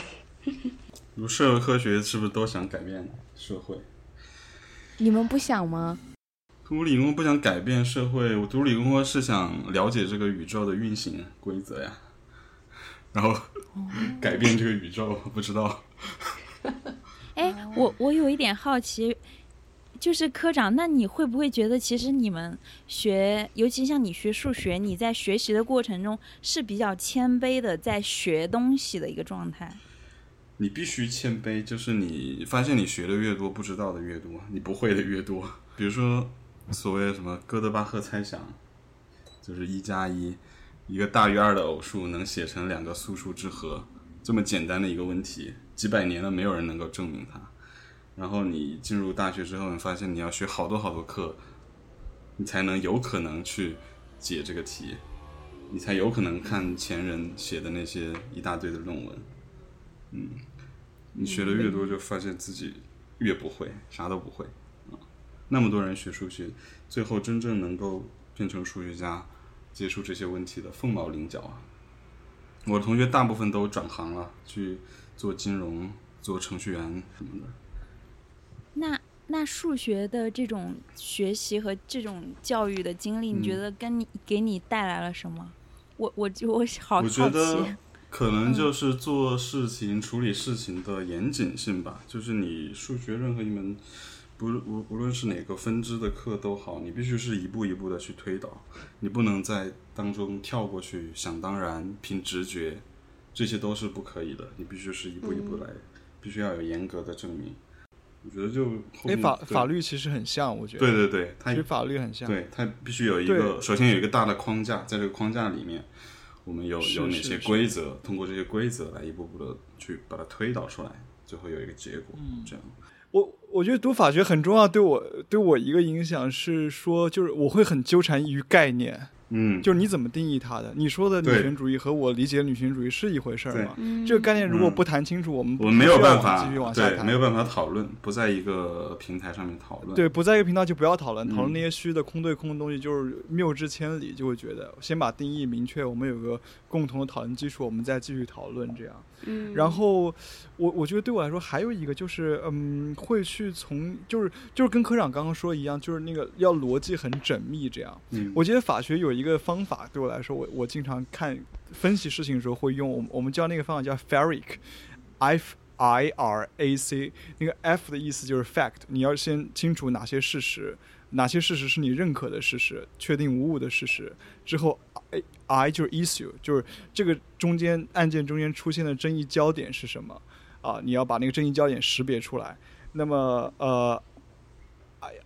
读社会科学是不是都想改变社会？你们不想吗？读理工不想改变社会，我读理工是想了解这个宇宙的运行规则呀，然后改变这个宇宙，不知道。哎，我我有一点好奇，就是科长，那你会不会觉得，其实你们学，尤其像你学数学，你在学习的过程中是比较谦卑的，在学东西的一个状态？你必须谦卑，就是你发现你学的越多，不知道的越多，你不会的越多。比如说，所谓什么哥德巴赫猜想，就是一加一，一个大于二的偶数能写成两个素数之和，这么简单的一个问题，几百年了没有人能够证明它。然后你进入大学之后，你发现你要学好多好多课，你才能有可能去解这个题，你才有可能看前人写的那些一大堆的论文。嗯，你学的越多，就发现自己越不会，啥都不会啊。那么多人学数学，最后真正能够变成数学家，接触这些问题的凤毛麟角啊。我同学大部分都转行了，去做金融、做程序员什么的。那那数学的这种学习和这种教育的经历，你觉嗯得跟你给你带来了什么？我我就我好好我觉得，可能就是做事情、处理事情的严谨性吧。就是你数学任何一门，不无无论是哪个分支的课都好，你必须是一步一步的去推导，你不能在当中跳过去，想当然、凭直觉，这些都是不可以的。你必须是一步一步来，必须要有严格的证明。我觉得就后哎，面法法律其实很像，我觉得。对对对，它其实法律很像。对，它必须有一个，首先有一个大的框架，在这个框架里面，我们有有哪些规则，通过这些规则来一步步的去把它推导出来，最后有一个结果，嗯这样。我我觉得读法学很重要，对我对我一个影响是说，就是我会很纠缠于概念，嗯，就是你怎么定义它的。你说的女对权主义和我理解的女权主义是一回事儿吗？嗯这个概念如果嗯不谈清楚，我们我们没有办法继续往下，谈，没有办法讨论，不在一个平台上面讨论。对，不在一个频道就不要讨论，讨论嗯那些虚的、空对空的东西，就是谬之千里。就会觉得先把定义明确，我们有个共同的讨论基础，我们再继续讨论这样。嗯，然后我我觉得对我来说还有一个就是，嗯，会去从就是就是跟科长刚刚说一样，就是那个要逻辑很缜密这样。嗯，我觉得法学有一一个方法，对我来说，我我经常看分析事情的时候会用，我们我们叫那个方法叫 FARIC。F I R A C，那个 F 的意思就是 fact，你要先清楚哪些事实，哪些事实是你认可的事实，确定无误的事实。之后 I I 就是 issue，就是这个中间案件中间出现的争议焦点是什么啊？你要把那个争议焦点识别出来。那么呃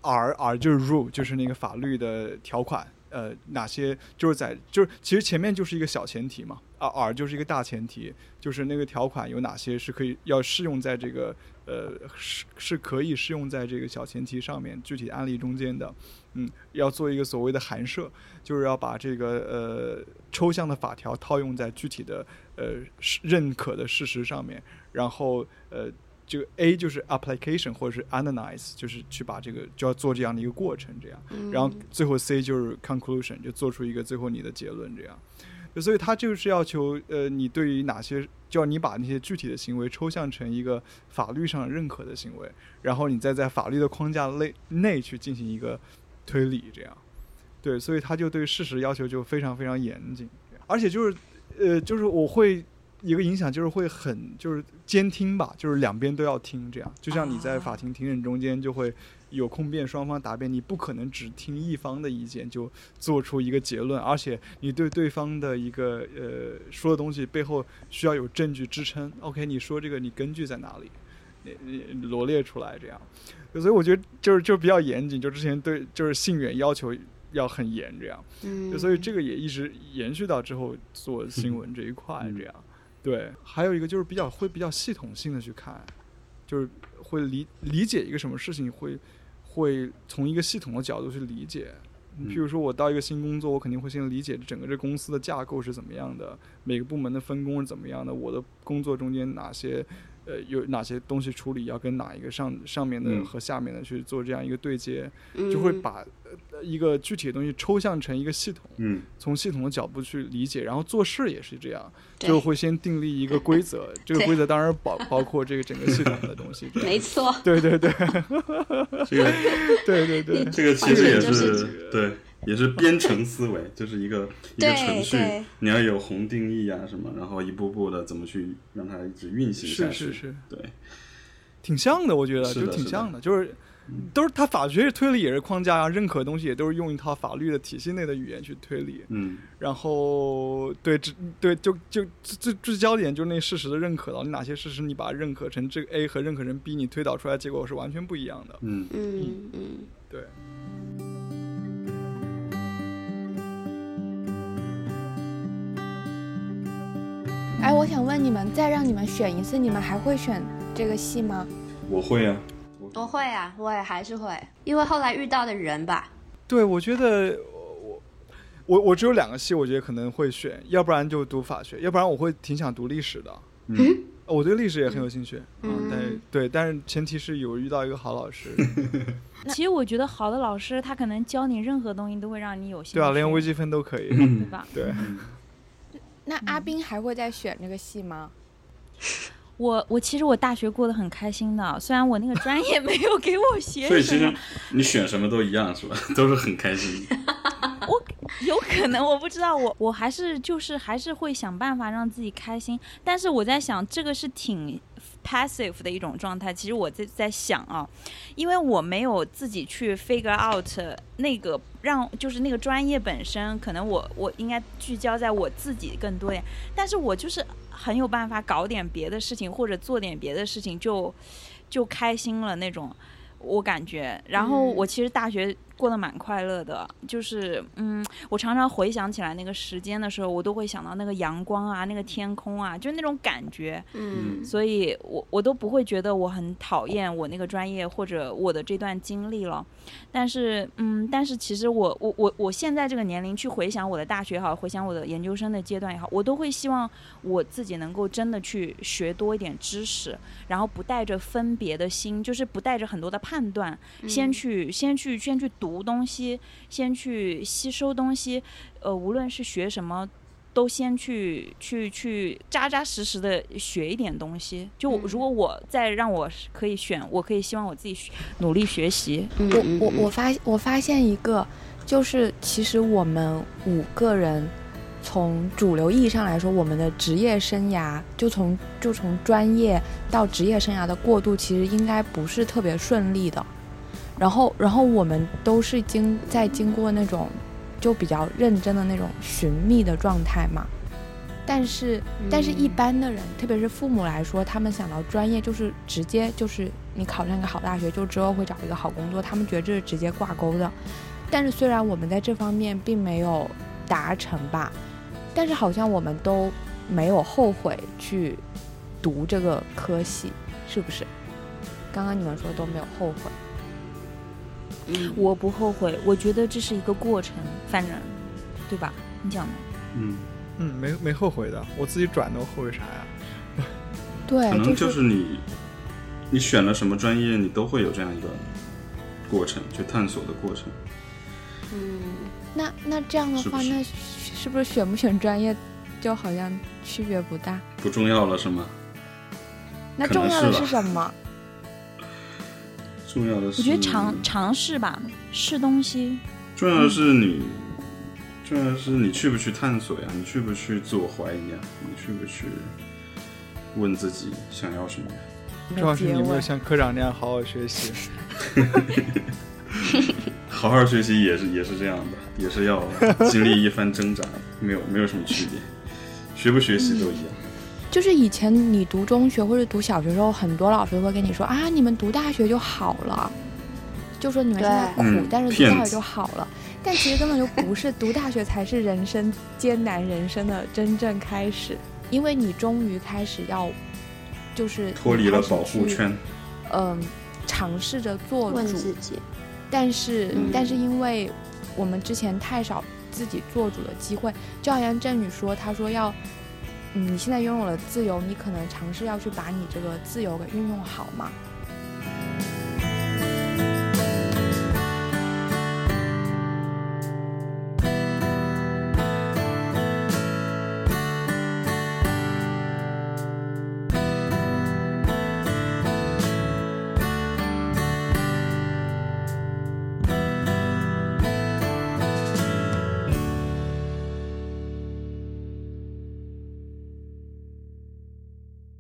，R R 就是 rule，就是那个法律的条款。呃，哪些就是在就是其实前面就是一个小前提嘛，啊，R 就是一个大前提，就是那个条款有哪些是可以要适用在这个呃是是可以适用在这个小前提上面具体案例中间的，嗯，要做一个所谓的函设，就是要把这个呃抽象的法条套用在具体的呃认可的事实上面，然后呃。这个 A 就是 application 或者是 analyze，就是去把这个就要做这样的一个过程，这样，然后最后 C 就是 conclusion，就做出一个最后你的结论，这样。所以它就是要求呃你对于哪些，就要你把那些具体的行为抽象成一个法律上认可的行为，然后你再在法律的框架内内去进行一个推理，这样。对，所以他就对事实要求就非常非常严谨，而且就是呃就是我会。一个影响就是会很就是监听吧，就是两边都要听，这样就像你在法庭庭审中间就会有控辩双方答辩，你不可能只听一方的意见就做出一个结论，而且你对对方的一个呃说的东西背后需要有证据支撑。OK，你说这个你根据在哪里？罗列出来这样，所以我觉得就是就比较严谨，就之前对就是信远要求要很严这样，嗯，所以这个也一直延续到之后做新闻这一块这样。对，还有一个就是比较会比较系统性的去看，就是会理理解一个什么事情，会会从一个系统的角度去理解。譬如说我到一个新工作，我肯定会先理解整个这公司的架构是怎么样的，每个部门的分工是怎么样的，我的工作中间哪些。呃，有哪些东西处理要跟哪一个上上面的和下面的去做这样一个对接，就会把一个具体的东西抽象成一个系统，嗯，从系统的角度去理解，然后做事也是这样，就会先订立一个规则，这个规则当然包包括这个整个系统的东西，没错，对对对，这个对 对对，这个其实也是对。也是编程思维，就是一个 一个程序，你要有宏定义啊什么，然后一步步的怎么去让它一直运行下去。是是是，对，挺像的，我觉得就挺像的，就是都是他法学推理也是框架啊，认可的东西也都是用一套法律的体系内的语言去推理。嗯，然后对，这对就就最最焦点就是那事实的认可了，你哪些事实你把它认可成这个 A 和认可成 B，你推导出来结果是完全不一样的。嗯嗯嗯，对。哎，我想问你们，再让你们选一次，你们还会选这个戏吗？我会啊，我会啊，我也还是会，因为后来遇到的人吧。对，我觉得我我我只有两个戏，我觉得可能会选，要不然就读法学，要不然我会挺想读历史的。嗯，我对历史也很有兴趣。嗯，但对，但是前提是有遇到一个好老师。其实我觉得好的老师，他可能教你任何东西都会让你有兴趣。对啊，连微积分都可以，对吧？对。那阿斌还会再选这个戏吗？我我其实我大学过得很开心的，虽然我那个专业没有给我学。所以其实你选什么都一样是吧？都是很开心。我有可能我不知道，我我还是就是还是会想办法让自己开心，但是我在想这个是挺。passive 的一种状态，其实我在在想啊，因为我没有自己去 figure out 那个让就是那个专业本身，可能我我应该聚焦在我自己更多点，但是我就是很有办法搞点别的事情或者做点别的事情就就开心了那种，我感觉。然后我其实大学。过得蛮快乐的，就是嗯，我常常回想起来那个时间的时候，我都会想到那个阳光啊，那个天空啊，就是那种感觉，嗯，所以我我都不会觉得我很讨厌我那个专业或者我的这段经历了。但是嗯，但是其实我我我我现在这个年龄去回想我的大学也好，回想我的研究生的阶段也好，我都会希望我自己能够真的去学多一点知识，然后不带着分别的心，就是不带着很多的判断，先去先去先去读。读东西，先去吸收东西，呃，无论是学什么，都先去去去扎扎实实的学一点东西。就如果我再让我可以选，我可以希望我自己努力学习。我我我发我发现一个，就是其实我们五个人从主流意义上来说，我们的职业生涯就从就从专业到职业生涯的过渡，其实应该不是特别顺利的。然后，然后我们都是经在经过那种就比较认真的那种寻觅的状态嘛。但是，但是一般的人，特别是父母来说，他们想到专业就是直接就是你考上一个好大学，就之后会找一个好工作，他们觉得这是直接挂钩的。但是虽然我们在这方面并没有达成吧，但是好像我们都没有后悔去读这个科系，是不是？刚刚你们说都没有后悔，嗯，我不后悔，我觉得这是一个过程，反正，对吧？你讲呢？嗯，嗯，没没后悔的，我自己转的，我后悔啥呀？对，可能就就是你，你选了什么专业，你都会有这样一个过程，去探索的过程。嗯，那那这样的话，是是那是不是选不选专业就好像区别不大？不重要了是吗？那重要的是什么？重要的是，我觉得尝尝试吧，试东西。重要的是你，重要的是你去不去探索呀？你去不去自我怀疑呀？你去不去问自己想要什么呀？你主要是你有没有像科长那样好好学习？好好学习也是也是这样的，也是要经历一番挣扎，没有没有什么区别，学不学习都一样。就是以前你读中学或者读小学的时候，很多老师会跟你说啊，你们读大学就好了，就说你们现在苦，嗯但是读大学就好了。但其实根本就不是，读大学才是人生艰难人生的真正开始，因为你终于开始要，就是脱离了保护圈，嗯、尝试着做主。问自，己，但是、嗯。但是因为我们之前太少自己做主的机会，就好像振宇说，他说要，嗯，你现在拥有了自由，你可能尝试要去把你这个自由给运用好嘛。